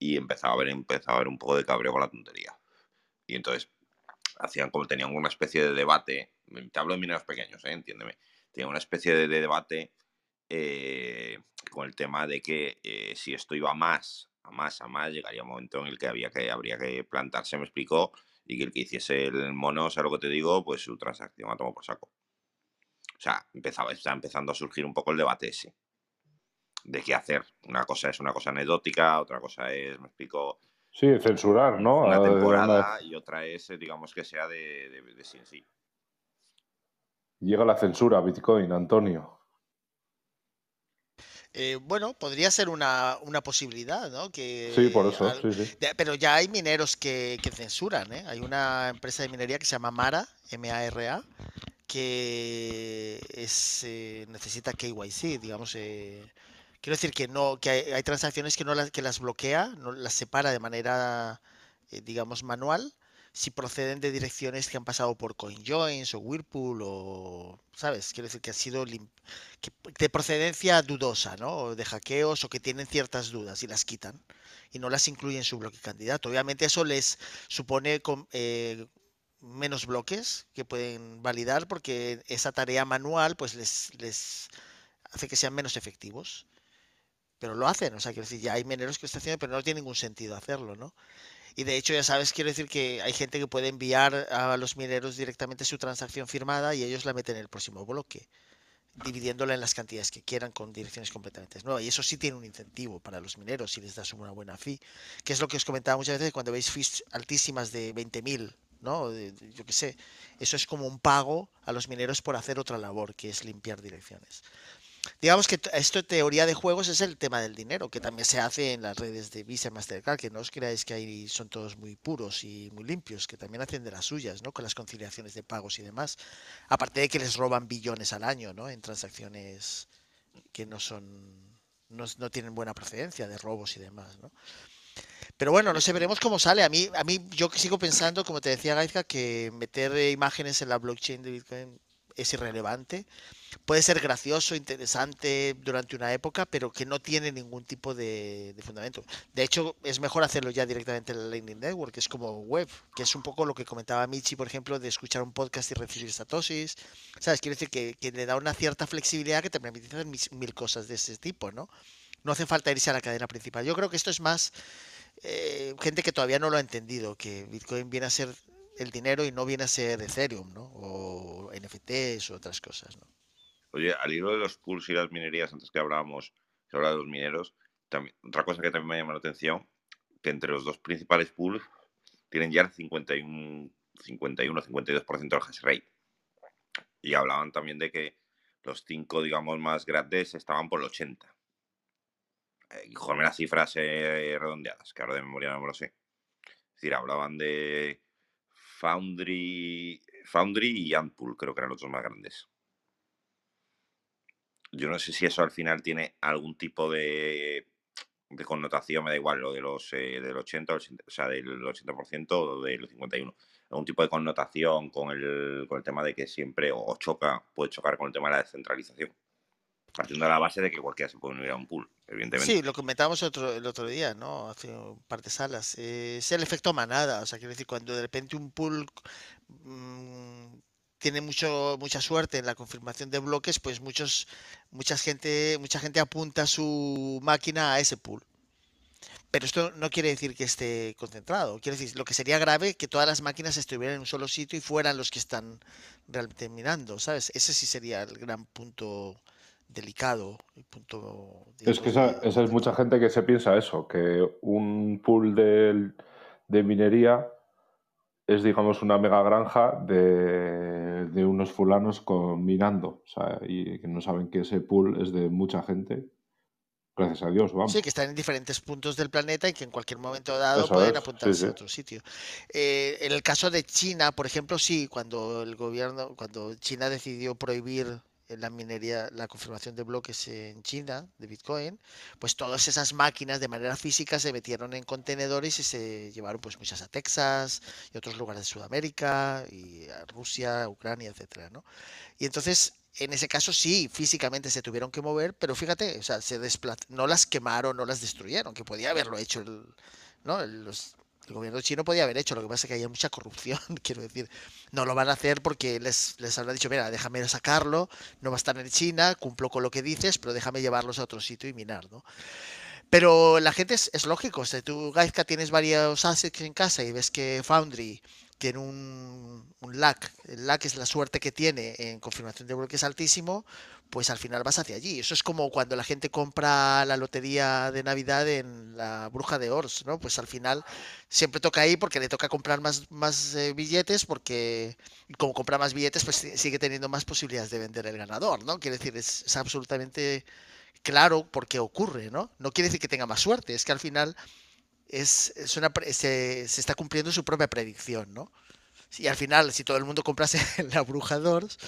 y empezaba a haber, empezaba a haber un poco de cabreo con la tontería. Y entonces hacían como tenían una especie de debate, te hablo de mineros pequeños, ¿eh? entiéndeme, tenían una especie de, debate eh, con el tema de que eh, si esto iba más, a más, a más, llegaría un momento en el que, había que habría que plantarse, me explicó, y que el que hiciese el mono, o sea, lo que te digo, pues su transacción a tomar por saco. O sea, empezaba, está empezando a surgir un poco el debate ese. De qué hacer. Una cosa es una cosa anecdótica, otra cosa es, me explico. Sí, censurar, ¿no? Una temporada y otra es, eh, digamos, que sea de, de, sí en sí. Llega la censura Bitcoin, Antonio. Eh, bueno, podría ser una, posibilidad, ¿no? Que, sí, por eso, sí, sí. pero ya hay mineros que, que, censuran, ¿eh? Hay una empresa de minería que se llama Mara, M-A-R-A, que es, eh, necesita KYC, digamos. Eh, quiero decir que no que hay, transacciones que no las, que las bloquea, no las separa de manera, eh, digamos, manual si proceden de direcciones que han pasado por CoinJoins o Whirlpool o, ¿sabes? Quiero decir que ha sido de procedencia dudosa, ¿no? O de hackeos o que tienen ciertas dudas y las quitan y no las incluyen en su bloque candidato. Obviamente eso les supone menos bloques que pueden validar porque esa tarea manual pues les, les hace que sean menos efectivos. Pero lo hacen, o sea, quiero decir, ya hay mineros que lo están haciendo, pero no tiene ningún sentido hacerlo, ¿no? Y de hecho, ya sabes, quiero decir que hay gente que puede enviar a los mineros directamente su transacción firmada y ellos la meten en el próximo bloque, dividiéndola en las cantidades que quieran con direcciones completamente nuevas. Y eso sí tiene un incentivo para los mineros si les das una buena fee, que es lo que os comentaba muchas veces cuando veis fees altísimas de 20.000 ¿no? yo qué sé, eso es como un pago a los mineros por hacer otra labor, que es limpiar direcciones. Digamos que esto teoría de juegos es el tema del dinero, que también se hace en las redes de Visa Mastercard, que no os creáis que ahí son todos muy puros y muy limpios, que también hacen de las suyas, ¿no? Con las conciliaciones de pagos y demás. Aparte de que les roban billones al año, ¿no? En transacciones que no son no, no tienen buena procedencia de robos y demás, ¿no? Pero bueno, no sé, veremos cómo sale. A mí, a mí yo sigo pensando, como te decía Gaizka, que meter imágenes en la blockchain de Bitcoin es irrelevante. Puede ser gracioso, interesante durante una época, pero que no tiene ningún tipo de, fundamento. De hecho, es mejor hacerlo ya directamente en la Lightning Network, que es como web, que es un poco lo que comentaba Michi, por ejemplo, de escuchar un podcast y recibir satosis. ¿Sabes? Quiere decir que, le da una cierta flexibilidad que te permite hacer mil cosas de ese tipo, ¿no? No hace falta irse a la cadena principal. Yo creo que esto es más eh, gente que todavía no lo ha entendido, que Bitcoin viene a ser el dinero y no viene a ser Ethereum, ¿no? O NFTs o otras cosas, ¿no? Oye, al hilo de los pools y las minerías, antes que hablábamos, se habla de los mineros, otra cosa que también me llama la atención, que entre los dos principales pools tienen ya el 51, 51 52% del hash rate. Y hablaban también de que los cinco, digamos, más grandes estaban por el 80 eh, las cifras eh, redondeadas, que ahora de memoria no me lo sé. Es decir, hablaban de Foundry, Foundry y Antpool, creo que eran los dos más grandes. Yo no sé si eso al final tiene algún tipo de, connotación, me da igual, lo de los eh, del 80, o sea, del 80% o del 51. Algún tipo de connotación con el, con el tema de que siempre o choca, puede chocar con el tema de la descentralización. Partiendo de la base de que cualquiera se puede unir a un pool, evidentemente. Sí, lo comentábamos otro, el otro día, ¿no? Hace un par de salas. Eh, es el efecto manada. O sea, quiero decir, cuando de repente un pool mm, tiene mucho, mucha suerte en la confirmación de bloques, pues muchos, mucha gente, mucha gente apunta su máquina a ese pool. Pero esto no quiere decir que esté concentrado. Quiere decir, lo que sería grave que todas las máquinas estuvieran en un solo sitio y fueran los que están realmente minando, ¿sabes? Ese sí sería el gran punto delicado. punto, es que esa, es mucha gente que se piensa eso, que un pool de, de minería es, digamos, una mega granja de, de unos fulanos minando, o sea, y que no saben que ese pool es de mucha gente. Gracias a Dios, vamos. Sí, que están en diferentes puntos del planeta y que en cualquier momento dado pueden apuntarse a otro sitio. Eh, en el caso de China, por ejemplo, sí, cuando el gobierno, cuando China decidió prohibir la minería, la confirmación de bloques en China de Bitcoin, pues todas esas máquinas de manera física se metieron en contenedores y se llevaron pues muchas a Texas y otros lugares de Sudamérica y a Rusia, Ucrania, etcétera, ¿no? Y entonces en ese caso sí, físicamente se tuvieron que mover, pero fíjate, o sea, se no las quemaron, no las destruyeron, que podía haberlo hecho el, ¿no? El gobierno chino podía haber hecho, lo que pasa es que hay mucha corrupción, quiero decir, no lo van a hacer porque les, les habrá dicho, mira, déjame sacarlo, no va a estar en China, cumplo con lo que dices, pero déjame llevarlos a otro sitio y minar, ¿no? Pero la gente es, lógico, si tú, Gaizka, tienes varios assets en casa y ves que Foundry tiene un, un lag, el lag es la suerte que tiene en confirmación de bloques altísimo, pues al final vas hacia allí. Eso es como cuando la gente compra la lotería de Navidad en la Bruja de Ors, ¿no? Pues al final siempre toca ahí porque le toca comprar más, más eh, billetes, porque como compra más billetes, pues sigue teniendo más posibilidades de vender el ganador, ¿no? Quiere decir, es, es absolutamente claro por qué ocurre, ¿no? No quiere decir que tenga más suerte, es que al final es, es una, se, se, está cumpliendo su propia predicción, ¿no? Y al final, si todo el mundo comprase la Bruja Doors,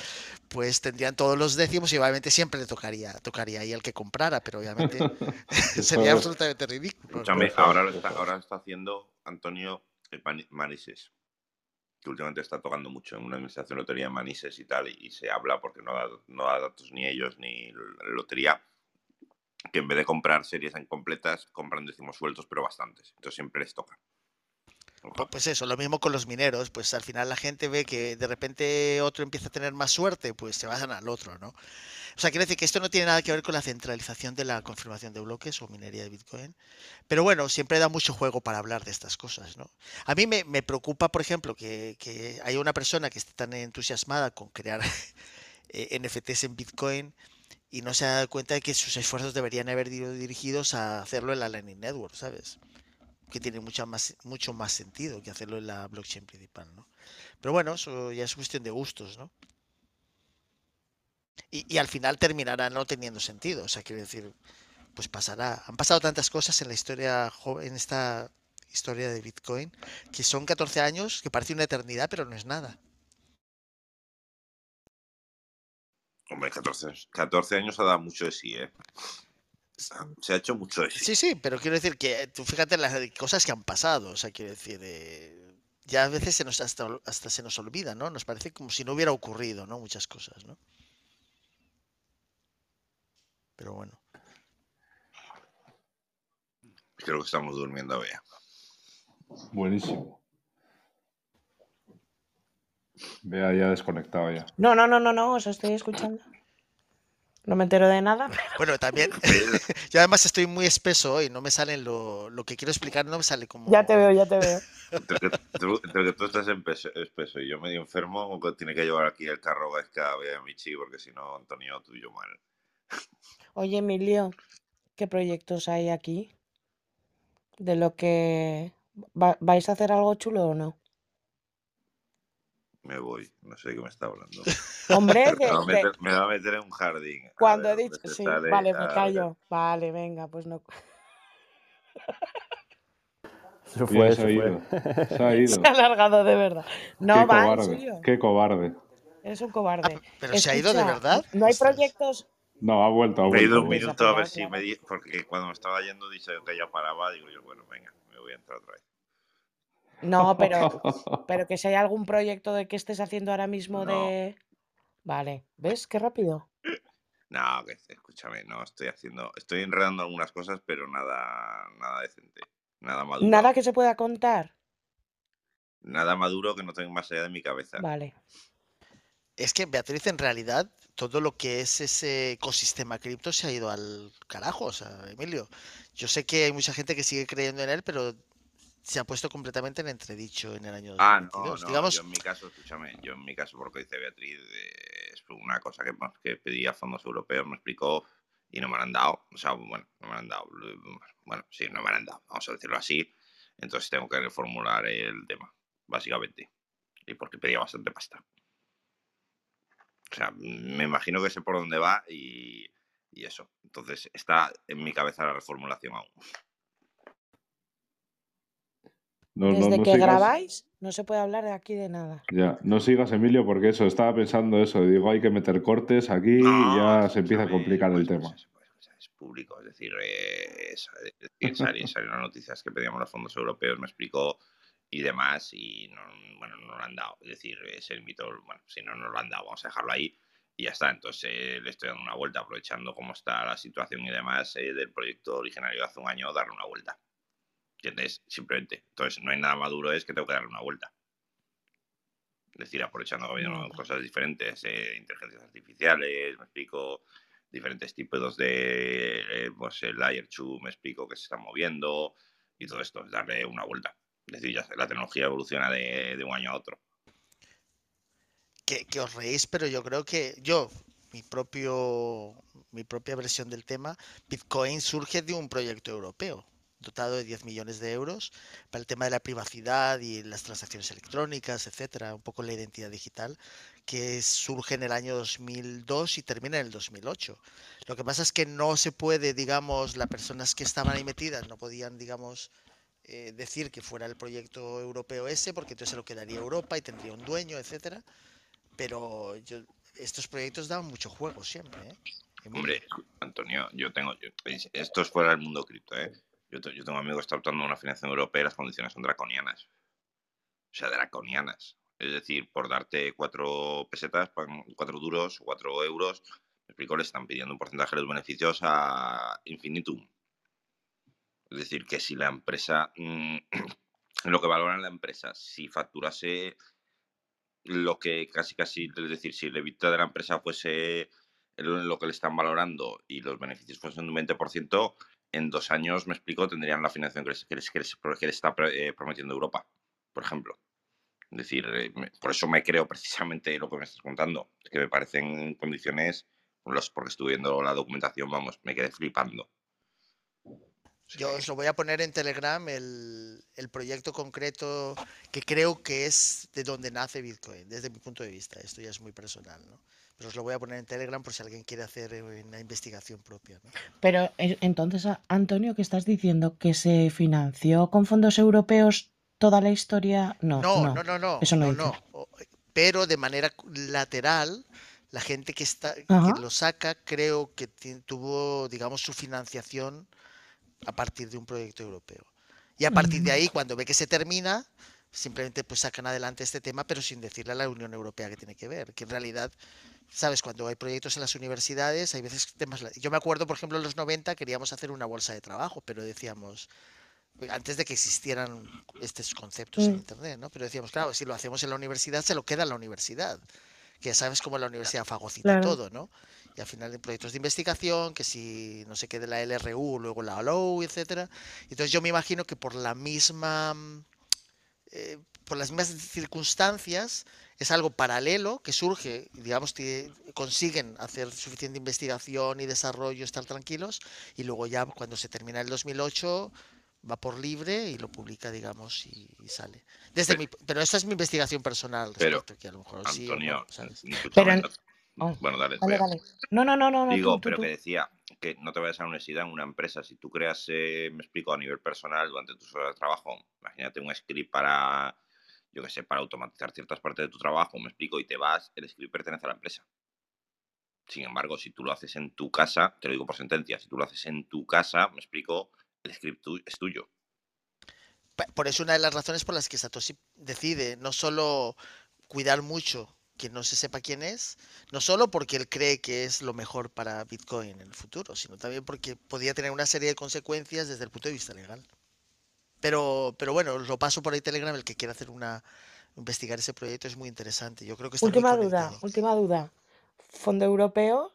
pues tendrían todos los décimos y obviamente siempre le tocaría, tocaría ahí el que comprara, pero obviamente sería absolutamente ridículo. Escúchame, ahora, lo está, ahora está haciendo Antonio Manises, que últimamente está tocando mucho en una administración de lotería de Manises y tal, y, se habla porque no da, no da datos ni ellos ni la lotería que en vez de comprar series incompletas, compran decimos sueltos, pero bastantes. Entonces siempre les toca. Pues eso, lo mismo con los mineros, pues al final la gente ve que de repente otro empieza a tener más suerte, pues se basan al otro, ¿no? O sea, quiere decir que esto no tiene nada que ver con la centralización de la confirmación de bloques o minería de Bitcoin. Pero bueno, siempre da mucho juego para hablar de estas cosas, ¿no? A mí me, preocupa, por ejemplo, que, que haya una persona que esté tan entusiasmada con crear eh, NFTs en Bitcoin y no se da cuenta de que sus esfuerzos deberían haber ido dirigidos a hacerlo en la Lightning Network, ¿sabes? Que tiene mucha más, mucho más sentido que hacerlo en la blockchain principal, ¿no? Pero bueno, eso ya es cuestión de gustos, ¿no? Y, y al final terminará no teniendo sentido, o sea, quiero decir, pues pasará. Han pasado tantas cosas en la historia, en esta historia de Bitcoin, que son 14 años, que parece una eternidad, pero no es nada. Hombre, 14, 14 años ha dado mucho de sí, ¿eh? Se ha hecho mucho de sí. Sí, sí, pero quiero decir que tú fíjate las cosas que han pasado. O sea, quiero decir, eh, ya a veces se nos hasta, hasta se nos olvida, ¿no? Nos parece como si no hubiera ocurrido, ¿no? Muchas cosas, ¿no? Pero bueno. Creo que estamos durmiendo ya. Buenísimo. Vea, ya desconectado ya. No, no, no, no, no, os estoy escuchando. No me entero de nada. Bueno, también. yo además estoy muy espeso y no me sale lo, lo, que quiero explicar, no me sale como. Ya te veo, ya te veo. Entre que tú, que tú estás espeso y yo medio enfermo, tiene que llevar aquí el carro cada vez a Michi, porque si no, Antonio, tú y yo mal. Oye, Emilio, ¿qué proyectos hay aquí? De lo que. ¿Vais a hacer algo chulo o no? Me voy. No sé de qué me está hablando. Hombre, me, va meter, me, va a meter, en un jardín. Cuando he dicho, sí, vale, me callo. Vale, venga, pues no. Se fue, se, ha ido. Se ha ido. Se ha alargado de verdad. No, Qué va, cobarde. en serio. Qué cobarde. Es un cobarde. Ah, pero se ha ido de verdad. No hay proyectos. No, ha vuelto, ha vuelto. Me he ido un minuto a ver si me di, porque cuando me estaba yendo dice que ya paraba, digo yo, bueno, venga, me voy a entrar otra vez. No, pero, pero que si hay algún proyecto de que estés haciendo ahora mismo No. de. Vale, ¿ves qué rápido? No, que escúchame, no estoy haciendo, estoy enredando algunas cosas, pero nada, nada decente, nada maduro. Nada que se pueda contar. Nada maduro que no tenga más allá de mi cabeza. Vale. Es que Beatriz, en realidad, todo lo que es ese ecosistema cripto se ha ido al carajo, o sea, Emilio. Yo sé que hay mucha gente que sigue creyendo en él, pero se ha puesto completamente en entredicho en el año 2022. Ah, no, no, Digamos, yo en mi caso, escúchame, yo en mi caso, porque dice Beatriz, eh, es una cosa que, que pedía fondos europeos, me explicó y no me lo han dado. O sea, bueno, no me lo han dado. Bueno, sí, no me lo han dado, vamos a decirlo así. Entonces tengo que reformular el tema, básicamente. Y porque pedía bastante pasta. O sea, me imagino que sé por dónde va y, y eso. Entonces está en mi cabeza la reformulación aún. No, Desde no que sigas- grabáis, no se puede hablar de aquí de nada. Ya, no sigas, Emilio, porque eso, estaba pensando eso. Digo, hay que meter cortes aquí y ya se empieza a complicar el pues, tema. pues, pues, es público, es decir, eh, es, es decir, salió, salió una noticia que pedíamos los fondos europeos, me explicó y demás, y no, bueno, no lo han dado. Es decir, es el mito, bueno, si no nos lo han dado, vamos a dejarlo ahí. y ya está. Entonces eh, le estoy dando una vuelta, aprovechando cómo está la situación y demás eh, del proyecto originario de hace un año, darle una vuelta. ¿Entiendes? Simplemente. Entonces no hay nada maduro, es que tengo que darle una vuelta. Es decir, aprovechando que ha cosas diferentes, eh, inteligencias artificiales, me explico, diferentes tipos de, pues el Layer 2, me explico, que se están moviendo y todo esto, es darle una vuelta. Es decir, ya la tecnología evoluciona de, de un año a otro que, os reís, pero yo creo que yo, mi propio mi propia versión del tema, Bitcoin surge de un proyecto europeo dotado de 10 millones de euros para el tema de la privacidad y las transacciones electrónicas, etcétera, un poco la identidad digital, que surge en el año 2002 y termina en el 2008. Lo que pasa es que no se puede, digamos, las personas que estaban ahí metidas no podían, digamos, eh, decir que fuera el proyecto europeo ese, porque entonces se lo quedaría Europa y tendría un dueño, etcétera pero yo, estos proyectos dan mucho juego siempre. ¿eh? Hombre, Antonio, yo tengo. esto es fuera del mundo cripto, ¿eh? Yo, yo tengo un amigo que está optando una financiación europea y las condiciones son draconianas. O sea, draconianas. Es decir, por darte cuatro pesetas, cuatro duros, cuatro euros, me explico, le están pidiendo un porcentaje de los beneficios a infinitum. Es decir, que si la empresa, mm, lo que valoran la empresa, si facturase lo que casi casi, es decir, si el EBITDA de la empresa fuese lo que le están valorando y los beneficios fuesen un 20%, en dos años, me explico, tendrían la financiación que les, que que está eh, prometiendo Europa, por ejemplo. Es decir, eh, por eso me creo precisamente lo que me estás contando, que me parecen condiciones, porque estuve viendo la documentación, vamos, me quedé flipando. Yo os lo voy a poner en Telegram el, proyecto concreto que creo que es de donde nace Bitcoin, desde mi punto de vista. Esto ya es muy personal, ¿no? Pero os lo voy a poner en Telegram por si alguien quiere hacer eh, una investigación propia. Pero eh, entonces, Antonio, ¿qué estás diciendo? ¿Que se financió con fondos europeos toda la historia? No, no, no, no. Eso no, no, Pero de manera lateral, la gente que, está, que lo saca creo que tuvo, digamos, su financiación a partir de un proyecto europeo. Y a partir de ahí, cuando ve que se termina, simplemente pues sacan adelante este tema, pero sin decirle a la Unión Europea que tiene que ver, que en realidad, sabes, cuando hay proyectos en las universidades, hay veces temas... Yo me acuerdo, por ejemplo, en los 90 queríamos hacer una bolsa de trabajo, pero decíamos, antes de que existieran estos conceptos en mm. Internet, ¿no? Pero decíamos, claro, si lo hacemos en la universidad, se lo queda en la universidad, que ya sabes cómo la universidad fagocita todo, ¿no? y al final de proyectos de investigación, que si no sé qué de la LRU, luego la OLO, etcétera. Entonces yo me imagino que por la misma eh, por las mismas circunstancias es algo paralelo que surge, digamos que consiguen hacer suficiente investigación y desarrollo, estar tranquilos y luego ya cuando se termina el 2008 va por libre y lo publica, digamos, y, sale. Desde pero, mi, pero esta es mi investigación personal respecto que a lo mejor Antonio, Oh, bueno, dale. No, no, no, no. Digo, pero que decía que no te vayas a la universidad en una empresa. Si tú creas, eh, me explico, a nivel personal durante tus horas de trabajo, imagínate un script para, yo qué sé, para automatizar ciertas partes de tu trabajo, me explico, y te vas, el script pertenece a la empresa. Sin embargo, si tú lo haces en tu casa, te lo digo por sentencia, si tú lo haces en tu casa, me explico, el script es tuyo. Por eso una de las razones por las que Satoshi decide no solo cuidar mucho que no se sepa quién es, no solo porque él cree que es lo mejor para Bitcoin en el futuro, sino también porque podría tener una serie de consecuencias desde el punto de vista legal. Pero, pero bueno, lo paso por ahí Telegram, el que quiera hacer una investigar ese proyecto es muy interesante. Yo creo que última duda, última duda. Fondo europeo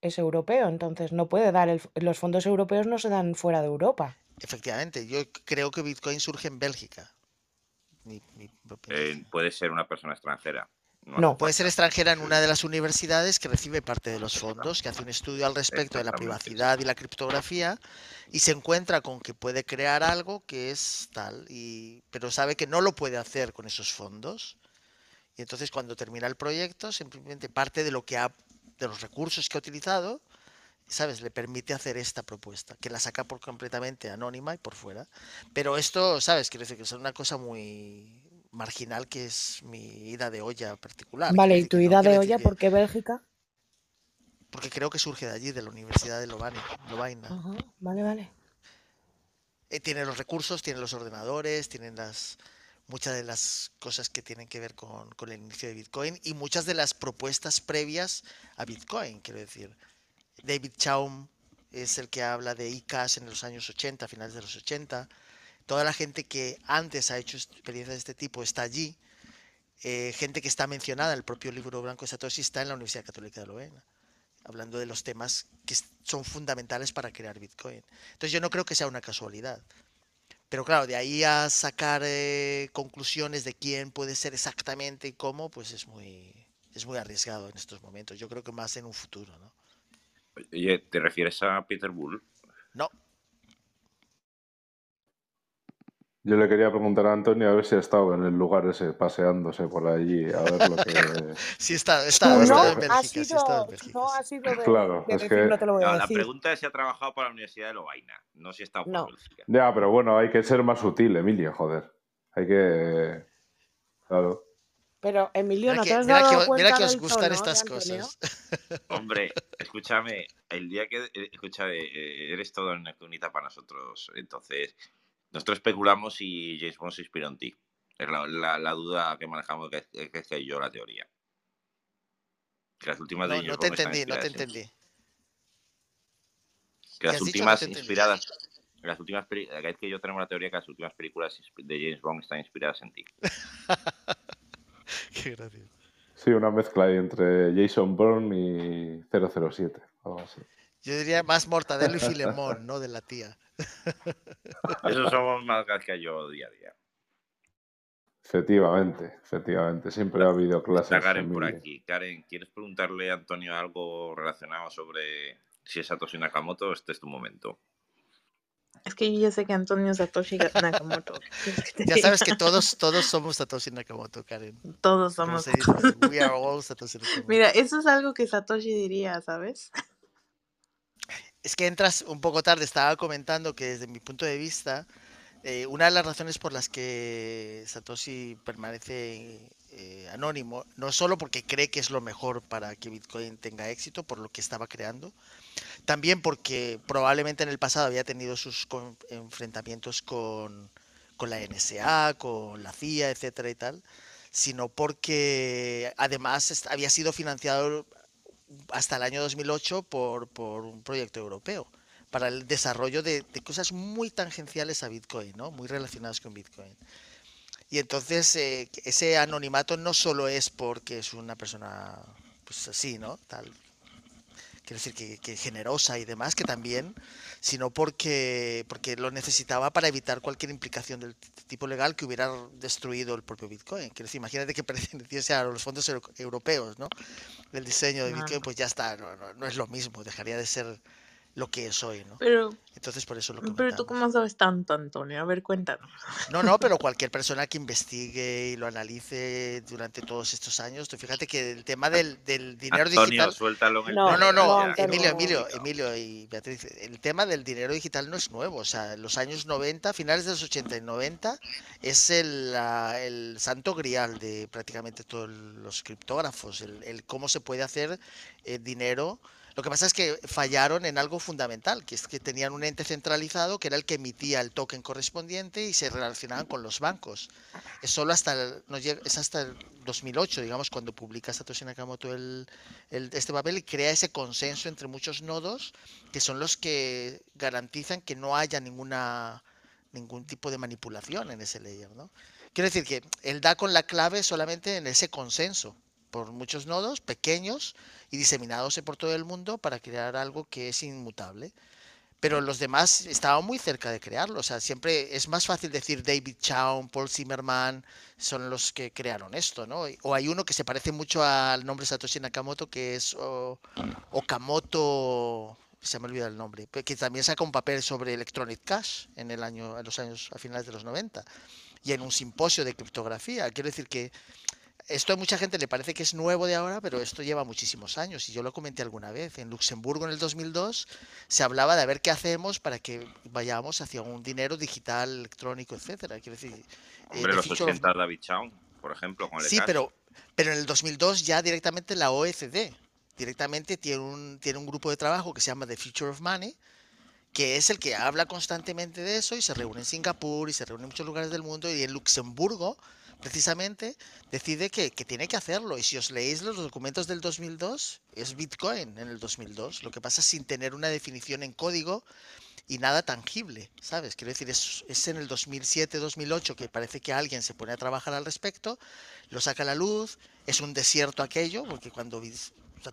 es europeo, entonces no puede dar los fondos europeos no se dan fuera de Europa. Efectivamente, yo creo que Bitcoin surge en Bélgica. Eh, puede ser una persona extranjera. No. Puede ser extranjera en una de las universidades que recibe parte de los fondos, que hace un estudio al respecto de la privacidad y la criptografía y se encuentra con que puede crear algo que es tal, y, pero sabe que no lo puede hacer con esos fondos. Y entonces cuando termina el proyecto, simplemente parte de lo que ha, de los recursos que ha utilizado, ¿sabes? Le permite hacer esta propuesta, que la saca por completamente anónima y por fuera. Pero esto, ¿sabes? Quiere decir que es una cosa muy, marginal que es mi ida de olla particular. Vale, ¿y tu ida de olla por qué Bélgica? Porque creo que surge de allí, de la Universidad de Lovaina. vale, vale. Eh, tiene los recursos, tiene los ordenadores, tienen las muchas de las cosas que tienen que ver con, con, el inicio de Bitcoin y muchas de las propuestas previas a Bitcoin. Quiero decir, David Chaum es el que habla de eCash en los años 80, finales de los 80. Toda la gente que antes ha hecho experiencias de este tipo está allí. Eh, gente que está mencionada en el propio libro blanco de Satoshi está en la Universidad Católica de Lovena, hablando de los temas que son fundamentales para crear Bitcoin. Entonces yo no creo que sea una casualidad. Pero claro, de ahí a sacar eh, conclusiones de quién puede ser exactamente y cómo, pues es muy, es muy arriesgado en estos momentos. Yo creo que más en un futuro, ¿no? Oye, ¿te refieres a Peter Bull? No, Yo le quería preguntar a Antonio a ver si ha estado en el lugar ese, paseándose por allí, a ver lo que... sí, está, está, no, está en Bélgica, sido, sí está en Bélgica. No ha sido de, claro, de es decir, que... no te lo voy a No, la pregunta es si ha trabajado para la Universidad de Lovaina, no si ha estado por No. Bélgica. Ya, pero bueno, hay que ser más sutil, Emilio, joder. Hay que... Claro. Pero, Emilio, Mira ¿no te que, has mira dado que, cuenta mira que os del gustan tono estas cosas. Hombre, escúchame, el día que... eh, Escúchame, eh, eres todo una incógnita para nosotros, entonces... Nosotros especulamos si James Bond se inspiró en ti. Es la, la, la duda que manejamos que, que, que yo la teoría. Que las últimas de No, James no te Bond están entendí, no te inspiradas en ti. entendí. Que ¿Qué las has dicho? No últimas te entendí. inspiradas... Las últimas es que yo tenemos la teoría que las últimas películas de James Bond están inspiradas en ti. Qué gracioso. Sí, una mezcla ahí entre Jason Bourne y 007, algo así. Yo diría más Mortadelo y Filemón, ¿no? De la tía. Esos somos más que yo día a día. Efectivamente, efectivamente. Siempre ha habido clases. Está Karen por aquí. Karen, ¿quieres preguntarle a Antonio algo relacionado sobre si es Satoshi Nakamoto? Este es tu momento. Es que yo ya sé que Antonio Satoshi Nakamoto. ¿quieres que te Ya sabes que todos, todos somos Satoshi Nakamoto, Karen. Todos ¿Cómo somos. We are all Satoshi Nakamoto. Mira, eso es algo que Satoshi diría, ¿sabes? Es que entras un poco tarde, estaba comentando que desde mi punto de vista, eh, una de las razones por las que Satoshi permanece eh, anónimo, no solo porque cree que es lo mejor para que Bitcoin tenga éxito por lo que estaba creando, también porque probablemente en el pasado había tenido sus con- enfrentamientos con, con la NSA, con la CIA, etcétera y tal, sino porque además había sido financiado hasta el año 2008 por, por un proyecto europeo para el desarrollo de, de cosas muy tangenciales a Bitcoin, ¿no? muy relacionadas con Bitcoin. Y entonces eh, ese anonimato no solo es porque es una persona pues así, ¿no? Tal, quiero decir que, que generosa y demás, que también, sino porque, porque lo necesitaba para evitar cualquier implicación del tipo legal que hubiera destruido el propio Bitcoin. Quiero decir, imagínate que perteneciese a los fondos euro- europeos, ¿no? El diseño de Bitcoin, pues ya está, no, no, no es lo mismo, dejaría de ser lo que es hoy, ¿no? Pero, Entonces por eso lo pero tú comentamos. cómo sabes tanto, Antonio. A ver, cuéntanos. No, no, pero cualquier persona que investigue y lo analice durante todos estos años, tú fíjate que el tema del, del dinero Antonio, digital... suéltalo en el No, No, no, no, no. Emilio, Emilio, Emilio y Beatriz, el tema del dinero digital no es nuevo, o sea, en los años 90, finales de los 80 y 90, es el, la- el santo grial de prácticamente todos los criptógrafos, el, el cómo se puede hacer eh, dinero. Lo que pasa es que fallaron en algo fundamental, que es que tenían un ente centralizado que era el que emitía el token correspondiente y se relacionaban con los bancos. Es solo hasta el, no llega- es hasta el 2008, digamos, cuando publica Satoshi Nakamoto el, el- este papel y crea ese consenso entre muchos nodos que son los que garantizan que no haya ninguna ningún tipo de manipulación en ese layer, ¿no? Quiero decir que él da con la clave solamente en ese consenso por muchos nodos pequeños y diseminados por todo el mundo para crear algo que es inmutable. Pero los demás estaban muy cerca de crearlo. O sea, siempre es más fácil decir David Chaum, Paul Zimmerman, son los que crearon esto, ¿no? O hay uno que se parece mucho al nombre Satoshi Nakamoto, que es o- Okamoto, se me olvida el nombre, que también saca un papel sobre Electronic Cash en el año, en los años a finales de los 90 y en un simposio de criptografía. Quiero decir que esto a mucha gente le parece que es nuevo de ahora, pero esto lleva muchísimos años y yo lo comenté alguna vez. En Luxemburgo en el 2002 se hablaba de a ver qué hacemos para que vayamos hacia un dinero digital, electrónico, etcétera. Quiero decir, eh, Hombre, los future of- 80 David Chaum, por ejemplo, con el Sí, Ecash. pero, pero en el 2002 ya directamente la OECD directamente tiene un, tiene un grupo de trabajo que se llama The Future of Money, que es el que habla constantemente de eso y se reúne en Singapur y se reúne en muchos lugares del mundo y en Luxemburgo, precisamente, decide que, tiene que hacerlo. Y si os leéis los documentos del 2002, es Bitcoin en el 2002. Lo que pasa sin tener una definición en código y nada tangible, ¿sabes? Quiero decir, es, es en el 2007-2008 que parece que alguien se pone a trabajar al respecto, lo saca a la luz, es un desierto aquello, porque cuando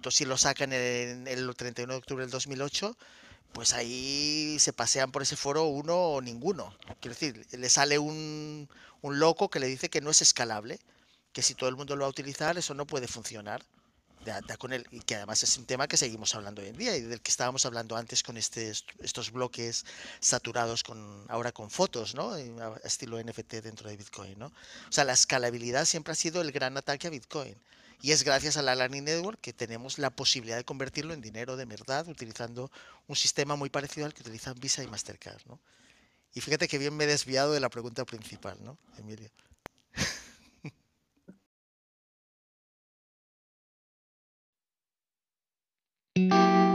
si lo sacan en el 31 de octubre del 2008, pues ahí se pasean por ese foro uno o ninguno. Quiero decir, le sale un, un loco que le dice que no es escalable, que si todo el mundo lo va a utilizar, eso no puede funcionar. con él, y que además es un tema que seguimos hablando hoy en día y del que estábamos hablando antes con este, estos bloques saturados con ahora con fotos, ¿no? Estilo NFT dentro de Bitcoin, ¿no? O sea, la escalabilidad siempre ha sido el gran ataque a Bitcoin. Y es gracias a la Lightning Network que tenemos la posibilidad de convertirlo en dinero de verdad utilizando un sistema muy parecido al que utilizan Visa y Mastercard, ¿no? Y fíjate que bien me he desviado de la pregunta principal, ¿no, Emilio?